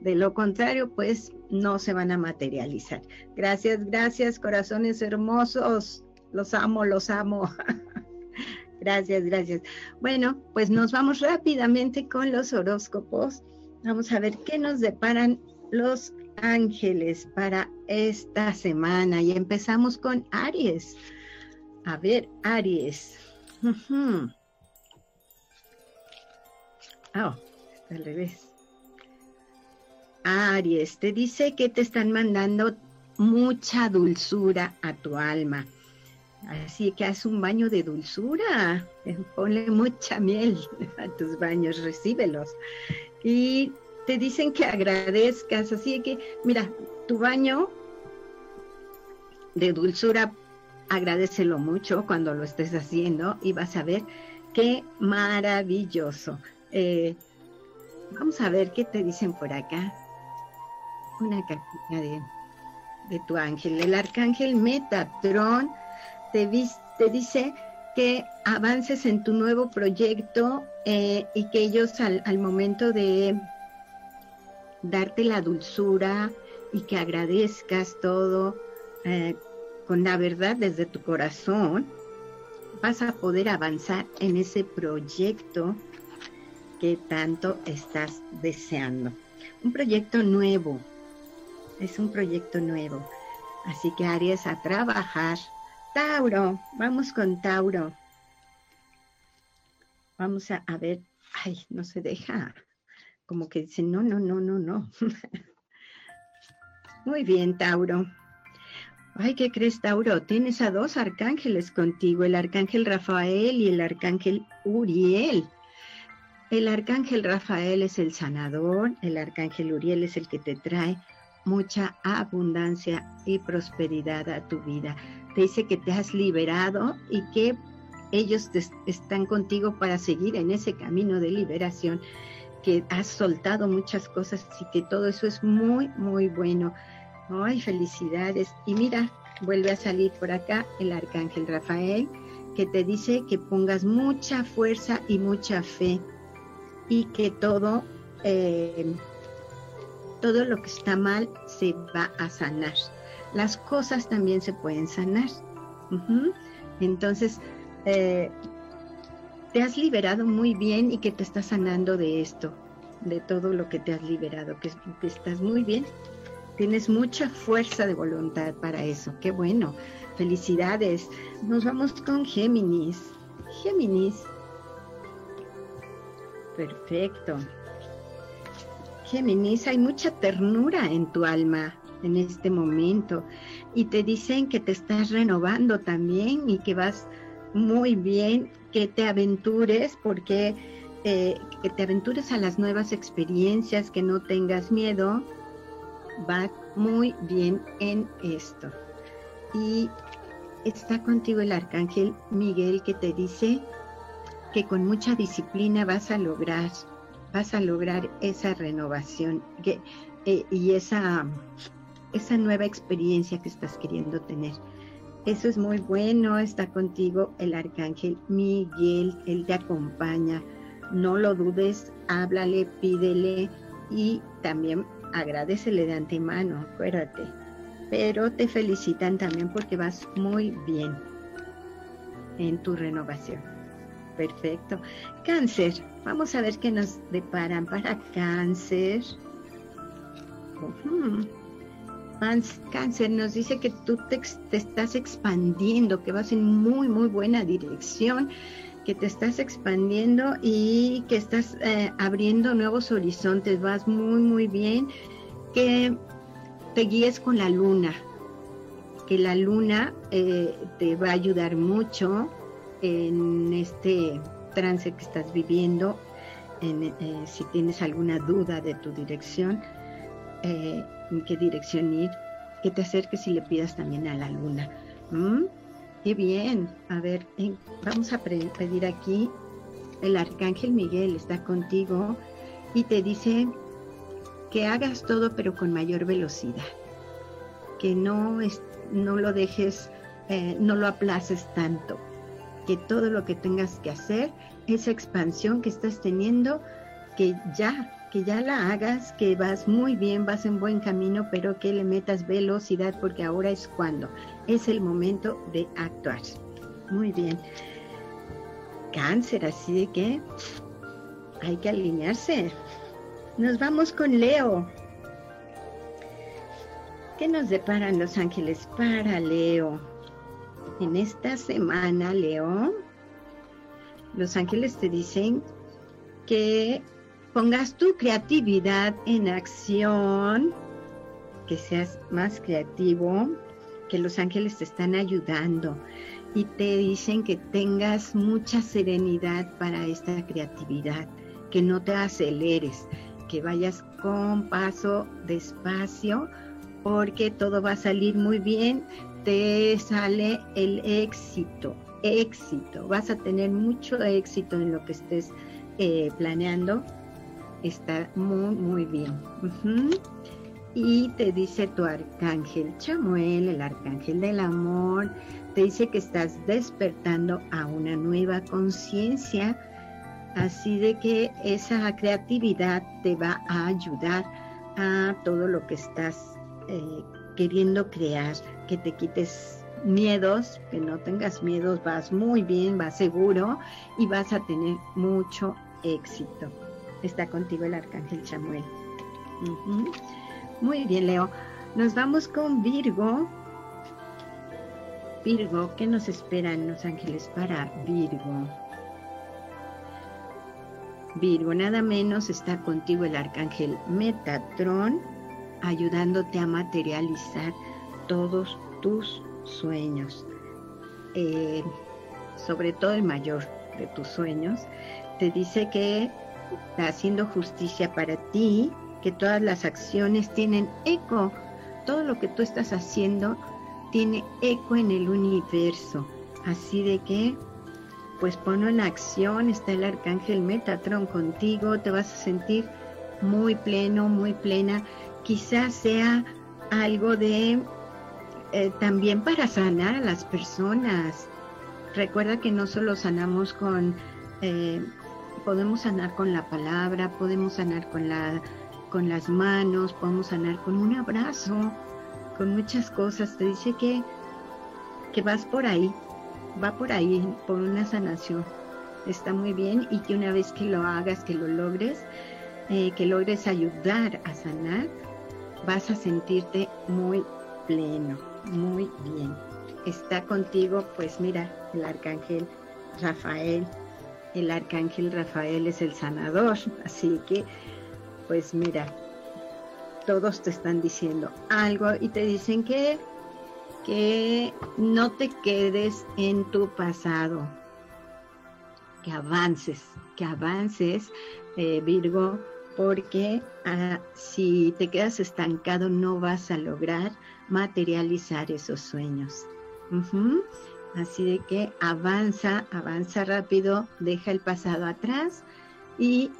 De lo contrario, pues no se van a materializar. Gracias, gracias, corazones hermosos. Los amo, los amo. gracias, gracias. Bueno, pues nos vamos rápidamente con los horóscopos. Vamos a ver qué nos deparan los ángeles para esta semana. Y empezamos con Aries. A ver, Aries. Oh, al revés. Aries, te dice que te están mandando mucha dulzura a tu alma. Así que haz un baño de dulzura, ponle mucha miel a tus baños, recíbelos. Y te dicen que agradezcas, así que mira, tu baño de dulzura, agradecelo mucho cuando lo estés haciendo y vas a ver qué maravilloso. Eh, vamos a ver qué te dicen por acá una cartita de, tu ángel. El arcángel Metatron te, te dice que avances en tu nuevo proyecto eh, y que ellos al, momento de darte la dulzura y que agradezcas todo eh, con la verdad desde tu corazón, vas a poder avanzar en ese proyecto que tanto estás deseando. Un proyecto nuevo, es un proyecto nuevo. Así que Aries a trabajar. Tauro, vamos con Tauro. Vamos a, ver, ay, no se deja como que dicen, no, no, no, no, no. Muy bien, Tauro. Ay, ¿qué crees, Tauro? Tienes a dos arcángeles contigo, el arcángel Rafael y el arcángel Uriel. El arcángel Rafael es el sanador, el arcángel Uriel es el que te trae mucha abundancia y prosperidad a tu vida. Te dice que te has liberado y que ellos están contigo para seguir en ese camino de liberación, que has soltado muchas cosas y que todo eso es muy, muy bueno. Ay, felicidades. Y mira, vuelve a salir por acá el arcángel Rafael, que te dice que pongas mucha fuerza y mucha fe y que todo, eh, todo lo que está mal se va a sanar. Las cosas también se pueden sanar. Entonces, eh, te has liberado muy bien y que te estás sanando de esto, de todo lo que te has liberado, que, estás muy bien. Tienes mucha fuerza de voluntad para eso. Qué bueno. Felicidades. Nos vamos con Géminis. Géminis. Perfecto. Géminis, hay mucha ternura en tu alma en este momento y te dicen que te estás renovando también y que vas muy bien, que te aventures porque eh, que te aventures a las nuevas experiencias, que no tengas miedo, va muy bien en esto. Y está contigo el arcángel Miguel que te dice que con mucha disciplina vas a lograr, vas a lograr esa renovación eh, y esa, esa nueva experiencia que estás queriendo tener. Eso es muy bueno, está contigo el arcángel Miguel, él te acompaña. No lo dudes, háblale, pídele y también agradecele de antemano, acuérdate. Pero te felicitan también porque vas muy bien en tu renovación. Perfecto. Cáncer, vamos a ver qué nos deparan para cáncer. Cáncer nos dice que tú te, estás expandiendo, que vas en muy, muy buena dirección, que te estás expandiendo y que estás eh, abriendo nuevos horizontes, vas muy, muy bien, que te guíes con la luna, que la luna eh, te va a ayudar mucho en este trance que estás viviendo, eh, si tienes alguna duda de tu dirección en qué dirección ir, que te acerques y le pidas también a la luna. ¿Mm? Qué bien. A ver, vamos a pedir aquí. El arcángel Miguel está contigo y te dice que hagas todo pero con mayor velocidad. Que no, es, no lo dejes, eh, no lo aplaces tanto. Todo lo que tengas que hacer, esa expansión que estás teniendo, que ya que ya la hagas, que vas muy bien, vas en buen camino, pero que le metas velocidad porque ahora es cuando es el momento de actuar. Muy bien. Cáncer, así de que hay que alinearse. Nos vamos con Leo. ¿Qué nos deparan los ángeles para Leo? En esta semana, Leo, los ángeles te dicen que pongas tu creatividad en acción, que seas más creativo, que los ángeles te están ayudando y te dicen que tengas mucha serenidad para esta creatividad, que no te aceleres, que vayas con paso despacio, porque todo va a salir muy bien, te sale el éxito, éxito, vas a tener mucho éxito en lo que estés eh, planeando está muy, muy bien. Y te dice tu arcángel Chamuel, el arcángel del amor, te dice que estás despertando a una nueva conciencia. Así de que esa creatividad te va a ayudar a todo lo que estás eh, queriendo crear, que te quites miedos, que no tengas miedos, vas muy bien, vas seguro y vas a tener mucho éxito está contigo el arcángel Chamuel. Muy bien, Leo. Nos vamos con Virgo. Virgo, ¿qué nos esperan los ángeles para Virgo? Virgo, nada menos está contigo el arcángel Metatrón, ayudándote a materializar todos tus sueños. Eh, sobre todo el mayor de tus sueños, te dice que está haciendo justicia para ti, que todas las acciones tienen eco, todo lo que tú estás haciendo tiene eco en el universo. Así de que, pues ponlo en acción, está el arcángel Metatron contigo, te vas a sentir muy pleno, muy plena. Quizás sea algo de eh, también para sanar a las personas. Recuerda que no solo sanamos con, eh, podemos sanar con la palabra, podemos sanar con, la, con las manos, podemos sanar con un abrazo, con muchas cosas. Te dice que, que vas por ahí, va por ahí, por una sanación. Está muy bien y que una vez que lo hagas, que lo logres, eh, que logres ayudar a sanar, vas a sentirte muy pleno, muy bien. Está contigo, pues mira, el arcángel Rafael. El arcángel Rafael es el sanador, así que, pues mira, todos te están diciendo algo y te dicen que, que no te quedes en tu pasado, que avances, que avances, eh, Virgo, porque ah, si te quedas estancado no vas a lograr materializar esos sueños. Así de que avanza, avanza rápido, deja el pasado atrás y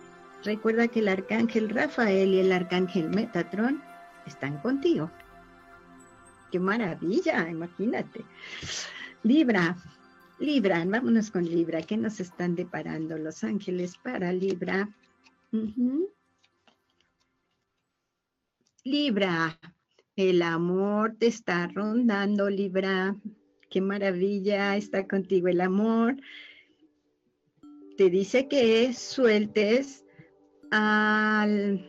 recuerda que el arcángel Rafael y el arcángel Metatron están contigo. ¡Qué maravilla! Imagínate. Libra, Libra, vámonos con Libra. ¿Qué nos están deparando los ángeles para Libra? Libra, el amor te está rondando, Libra qué maravilla está contigo el amor. Te dice que sueltes al,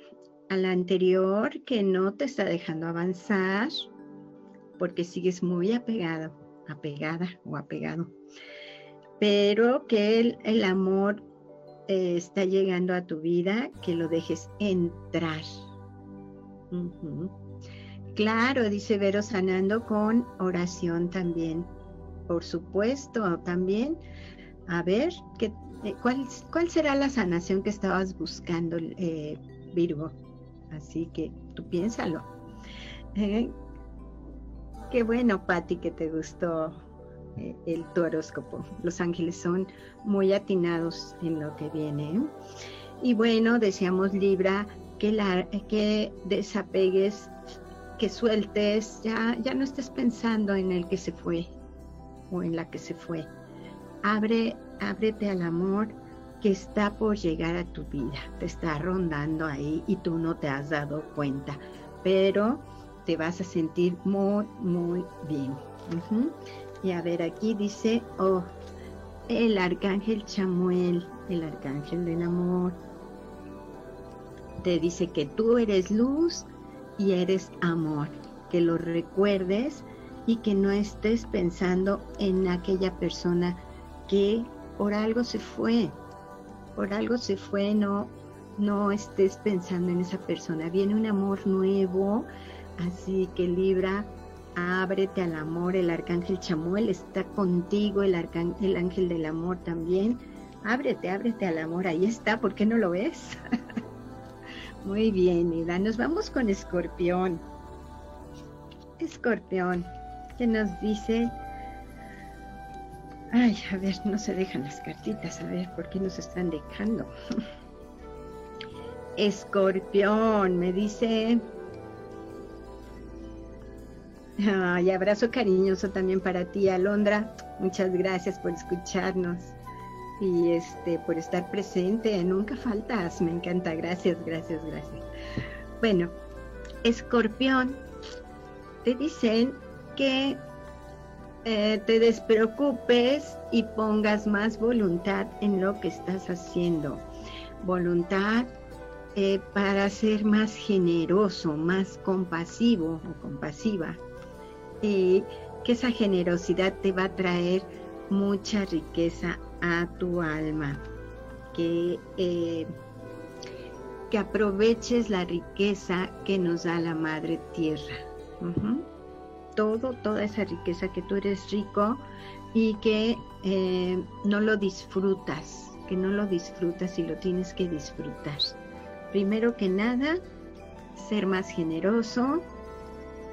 anterior que no te está dejando avanzar porque sigues muy apegado, apegada o apegado. Pero que el, el amor eh, está llegando a tu vida, que lo dejes entrar. Claro, dice Vero sanando con oración también. Por supuesto, también. A ver, ¿qué, eh, cuál, ¿cuál será la sanación que estabas buscando, eh, Virgo? Así que tú piénsalo. Eh, qué bueno, Patti, que te gustó el tu horóscopo. Los ángeles son muy atinados en lo que viene. Y bueno, decíamos Libra que, la, que desapegues que sueltes, ya, ya no estés pensando en el que se fue o en la que se fue. Abre, ábrete al amor que está por llegar a tu vida, te está rondando ahí y tú no te has dado cuenta, pero te vas a sentir muy, muy bien. Y a ver, aquí dice, oh, el arcángel Chamuel, el arcángel del amor, te dice que tú eres luz y eres amor, que lo recuerdes y que no estés pensando en aquella persona que por algo se fue, por algo se fue, no, no estés pensando en esa persona. Viene un amor nuevo, así que Libra, ábrete al amor. El arcángel Chamuel está contigo, el, el ángel del amor también. Ábrete, ábrete al amor, ahí está, ¿por qué no lo ves? Muy bien, Ida. Nos vamos con Escorpión. Escorpión, que nos dice... Ay, a ver, no se dejan las cartitas, a ver, ¿por qué nos están dejando? Escorpión, me dice... Ay, abrazo cariñoso también para ti, Alondra. Muchas gracias por escucharnos y este por estar presente. Nunca faltas, me encanta. Gracias, gracias, gracias. Bueno, Escorpión, te dicen que eh, te despreocupes y pongas más voluntad en lo que estás haciendo. Voluntad eh, para ser más generoso, más compasivo o compasiva. Y que esa generosidad te va a traer mucha riqueza a tu alma. que, eh, que aproveches la riqueza que nos da la Madre Tierra. Todo, toda esa riqueza que tú eres rico y que eh, no lo disfrutas, que no lo disfrutas y lo tienes que disfrutar. Primero que nada, ser más generoso,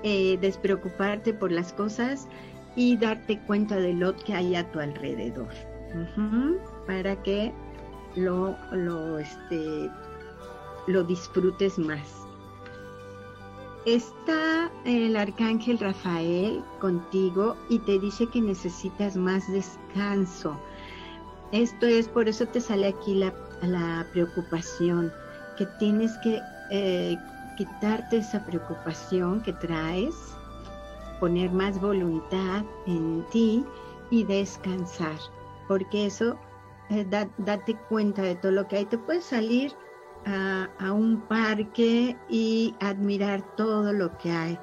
eh, despreocuparte por las cosas y darte cuenta de lo que hay a tu alrededor. Para que lo, lo, este, lo disfrutes más. Está el arcángel Rafael contigo y te dice que necesitas más descanso. Esto es, por eso te sale aquí la, la preocupación, que tienes que eh, quitarte esa preocupación que traes, poner más voluntad en ti y descansar, porque eso, eh, date cuenta de todo lo que hay. Te puedes salir a, un parque y admirar todo lo que hay.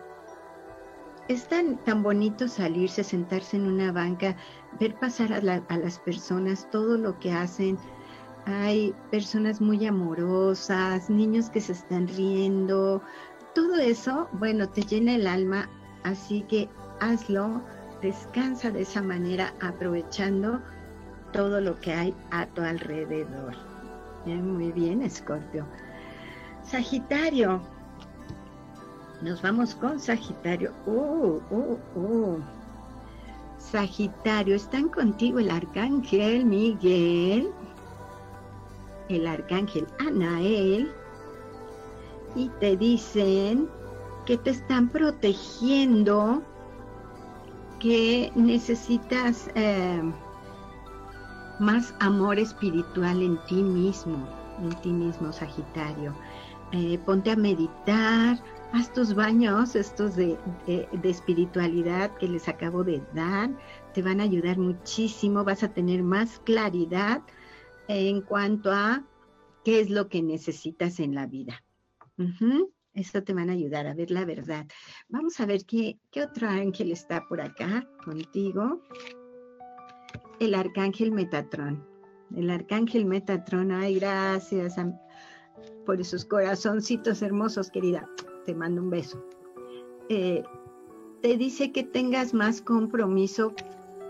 Es tan, tan bonito salirse, sentarse en una banca, ver pasar a las personas, todo lo que hacen, hay personas muy amorosas, niños que se están riendo, todo eso, bueno, te llena el alma, así que hazlo, descansa de esa manera, aprovechando todo lo que hay a tu alrededor. muy bien, Escorpio. Sagitario. Nos vamos con Sagitario. Uh, uh, uh. Sagitario, están contigo el arcángel Miguel, el arcángel Anael y te dicen que te están protegiendo, que necesitas eh, más amor espiritual en ti mismo, en ti mismo, Sagitario. Eh, ponte a meditar, haz tus baños, estos de, de, espiritualidad que les acabo de dar, te van a ayudar muchísimo, vas a tener más claridad en cuanto a qué es lo que necesitas en la vida. Esto te van a ayudar a ver la verdad. Vamos a ver qué, qué otro ángel está por acá contigo. El arcángel Metatrón. El arcángel Metatrón, ay, gracias por esos corazoncitos hermosos, querida. Te mando un beso. Eh, te dice que tengas más compromiso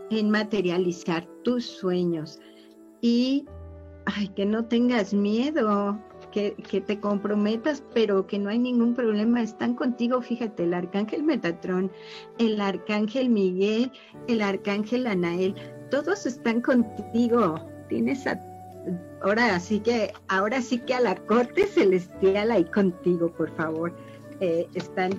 en materializar tus sueños y ay, que no tengas miedo, que, te comprometas, pero que no hay ningún problema, están contigo, fíjate, el arcángel Metatrón, el arcángel Miguel, el arcángel Anael, todos están contigo, tienes a, ahora sí que, ahora sí que a la corte celestial ahí contigo, por favor, eh, están,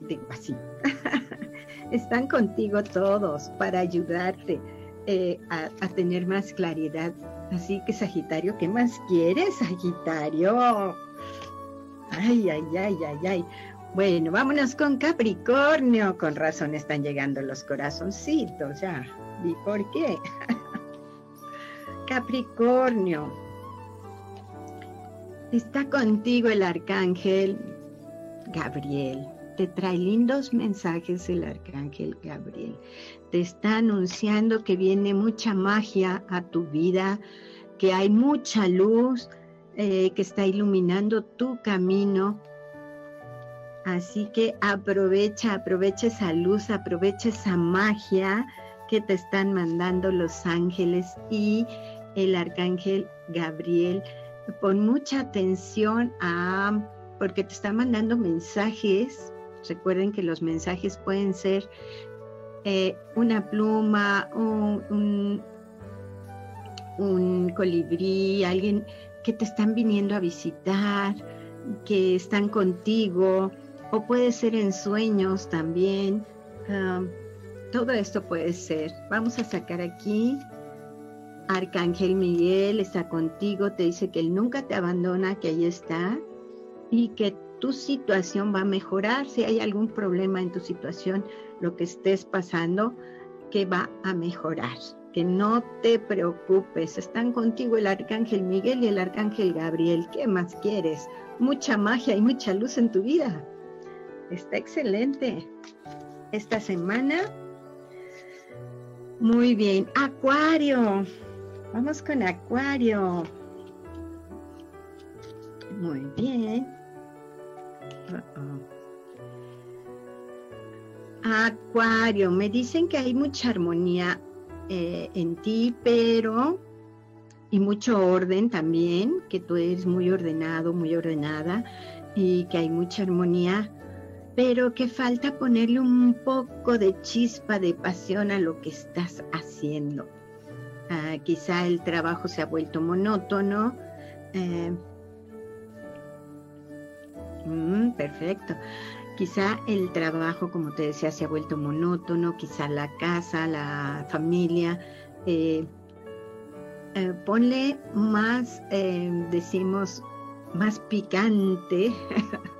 digo así, están contigo todos para ayudarte eh, a tener más claridad Así que Sagitario, ¿qué más quieres, Sagitario? Ay, ay, ay, ay, ay. Bueno, vámonos con Capricornio. Con razón están llegando los corazoncitos, ya. ¿Y por qué? Capricornio. Está contigo el arcángel Gabriel. Te trae lindos mensajes el arcángel Gabriel te está anunciando que viene mucha magia a tu vida, que hay mucha luz eh, que está iluminando tu camino. Así que aprovecha, aprovecha esa luz, aprovecha esa magia que te están mandando los ángeles y el arcángel Gabriel. Pon mucha atención a, porque te está mandando mensajes. Recuerden que los mensajes pueden ser eh, una pluma, un, un, colibrí, alguien que te están viniendo a visitar, que están contigo, o puede ser en sueños también. Um, todo esto puede ser. Vamos a sacar aquí. Arcángel Miguel está contigo, te dice que él nunca te abandona, que ahí está y que tu situación va a mejorar. Si hay algún problema en tu situación, lo que estés pasando, que va a mejorar. Que no te preocupes. Están contigo el arcángel Miguel y el arcángel Gabriel. ¿Qué más quieres? Mucha magia y mucha luz en tu vida. Está excelente. Esta semana. Muy bien. Acuario. Vamos con Acuario. Muy bien. Acuario, me dicen que hay mucha armonía eh, en ti, pero y mucho orden también, que tú eres muy ordenado, muy ordenada y que hay mucha armonía, pero que falta ponerle un poco de chispa de pasión a lo que estás haciendo. Ah, quizá el trabajo se ha vuelto monótono. Eh, mm, perfecto. Quizá el trabajo, como te decía, se ha vuelto monótono, quizá la casa, la familia. Eh, eh, ponle más, decimos, más picante,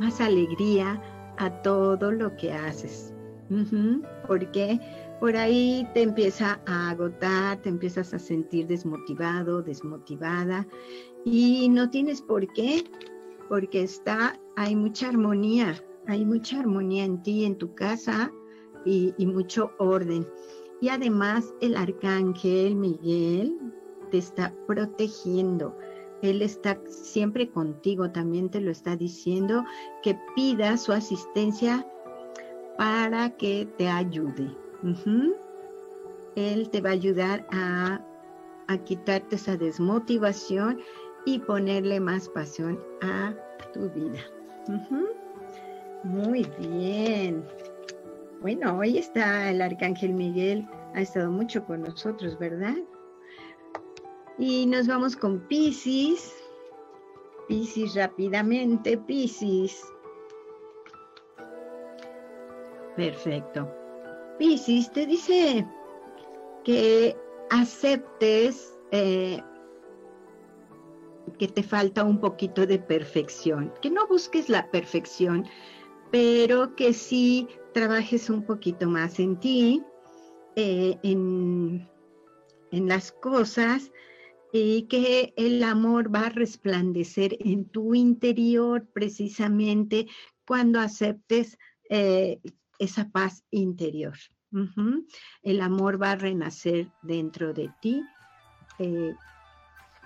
más alegría a todo lo que haces. Porque por ahí te empieza a agotar, te empiezas a sentir desmotivado, desmotivada y no tienes por qué, porque está, hay mucha armonía, hay mucha armonía en ti, en tu casa y, mucho orden. Y además el arcángel Miguel te está protegiendo él está siempre contigo, también te lo está diciendo, que pida su asistencia para que te ayude. Él te va a ayudar a, quitarte esa desmotivación y ponerle más pasión a tu vida. Muy bien. Bueno, hoy está el Arcángel Miguel, ha estado mucho con nosotros, ¿verdad? Y nos vamos con Pisces. Pisces rápidamente, Pisces. Perfecto. Pisces te dice que aceptes eh, que te falta un poquito de perfección, que no busques la perfección, pero que sí trabajes un poquito más en ti, eh, en, en las cosas y que el amor va a resplandecer en tu interior precisamente cuando aceptes eh, esa paz interior. El amor va a renacer dentro de ti. Eh,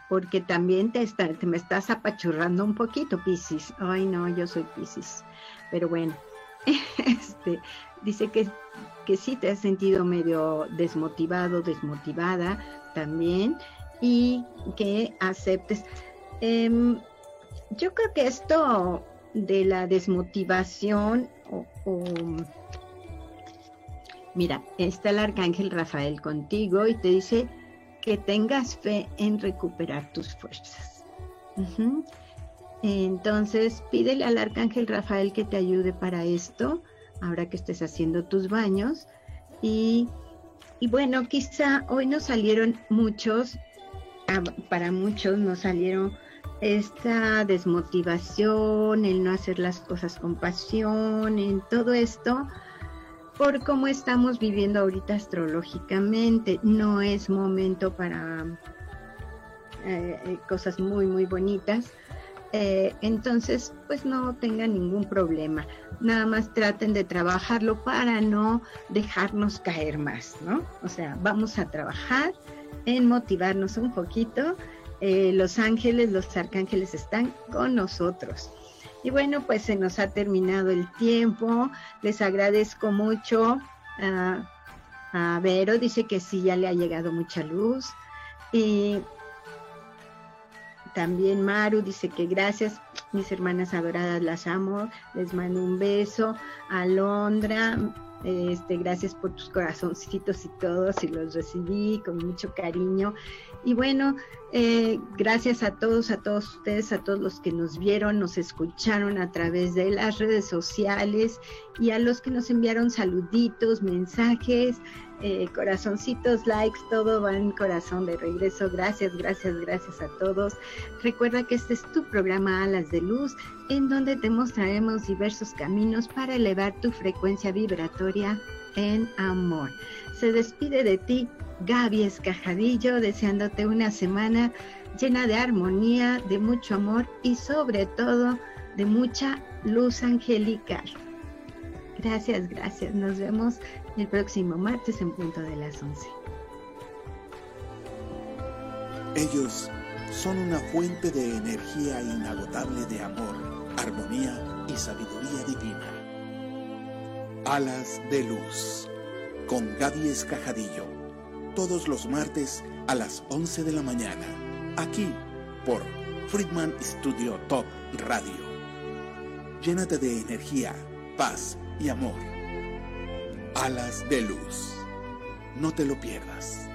porque también te, te, me estás apachurrando un poquito, Piscis. Ay, no, yo soy Piscis. Pero bueno, este, dice que, que sí te has sentido medio desmotivado, desmotivada también, y que aceptes. Em, yo creo que esto de la desmotivación o, mira, está el arcángel Rafael contigo y te dice que tengas fe en recuperar tus fuerzas. Entonces, pídele al arcángel Rafael que te ayude para esto, ahora que estés haciendo tus baños. Y, y bueno, quizá hoy nos salieron muchos para muchos nos salieron esta desmotivación, el no hacer las cosas con pasión, en todo esto, por cómo estamos viviendo ahorita astrológicamente. No es momento para eh, eh, cosas muy, muy bonitas. Eh, entonces, pues no tengan ningún problema. Nada más traten de trabajarlo para no dejarnos caer más, ¿no? O sea, vamos a trabajar en motivarnos un poquito. Eh, los ángeles, los arcángeles están con nosotros. Y bueno, pues se nos ha terminado el tiempo. Les agradezco mucho. a Vero dice que sí, ya le ha llegado mucha luz. Y también Maru dice que gracias, mis hermanas adoradas, las amo. Les mando un beso. Alondra este, gracias por tus corazoncitos y todos, y los recibí con mucho cariño. Y bueno, eh, gracias a todos, a todos ustedes, a todos los que nos vieron, nos escucharon a través de las redes sociales y a los que nos enviaron saluditos, mensajes. Eh, corazoncitos, likes, todo va en corazón de regreso. Gracias, gracias, gracias a todos. Recuerda que este es tu programa Alas de Luz, en donde te mostraremos diversos caminos para elevar tu frecuencia vibratoria en amor. Se despide de ti Gaby Escajadillo, deseándote una semana llena de armonía, de mucho amor y sobre todo de mucha luz angelical. Gracias, gracias. Nos vemos el próximo martes en punto de las 11. Ellos son una fuente de energía inagotable de amor, armonía y sabiduría divina. Alas de Luz, con Gaby Escajadillo, todos los martes a las 11 de la mañana, aquí por Friedman Studio Top Radio. Llénate de energía, paz y amor. Alas de Luz. No te lo pierdas.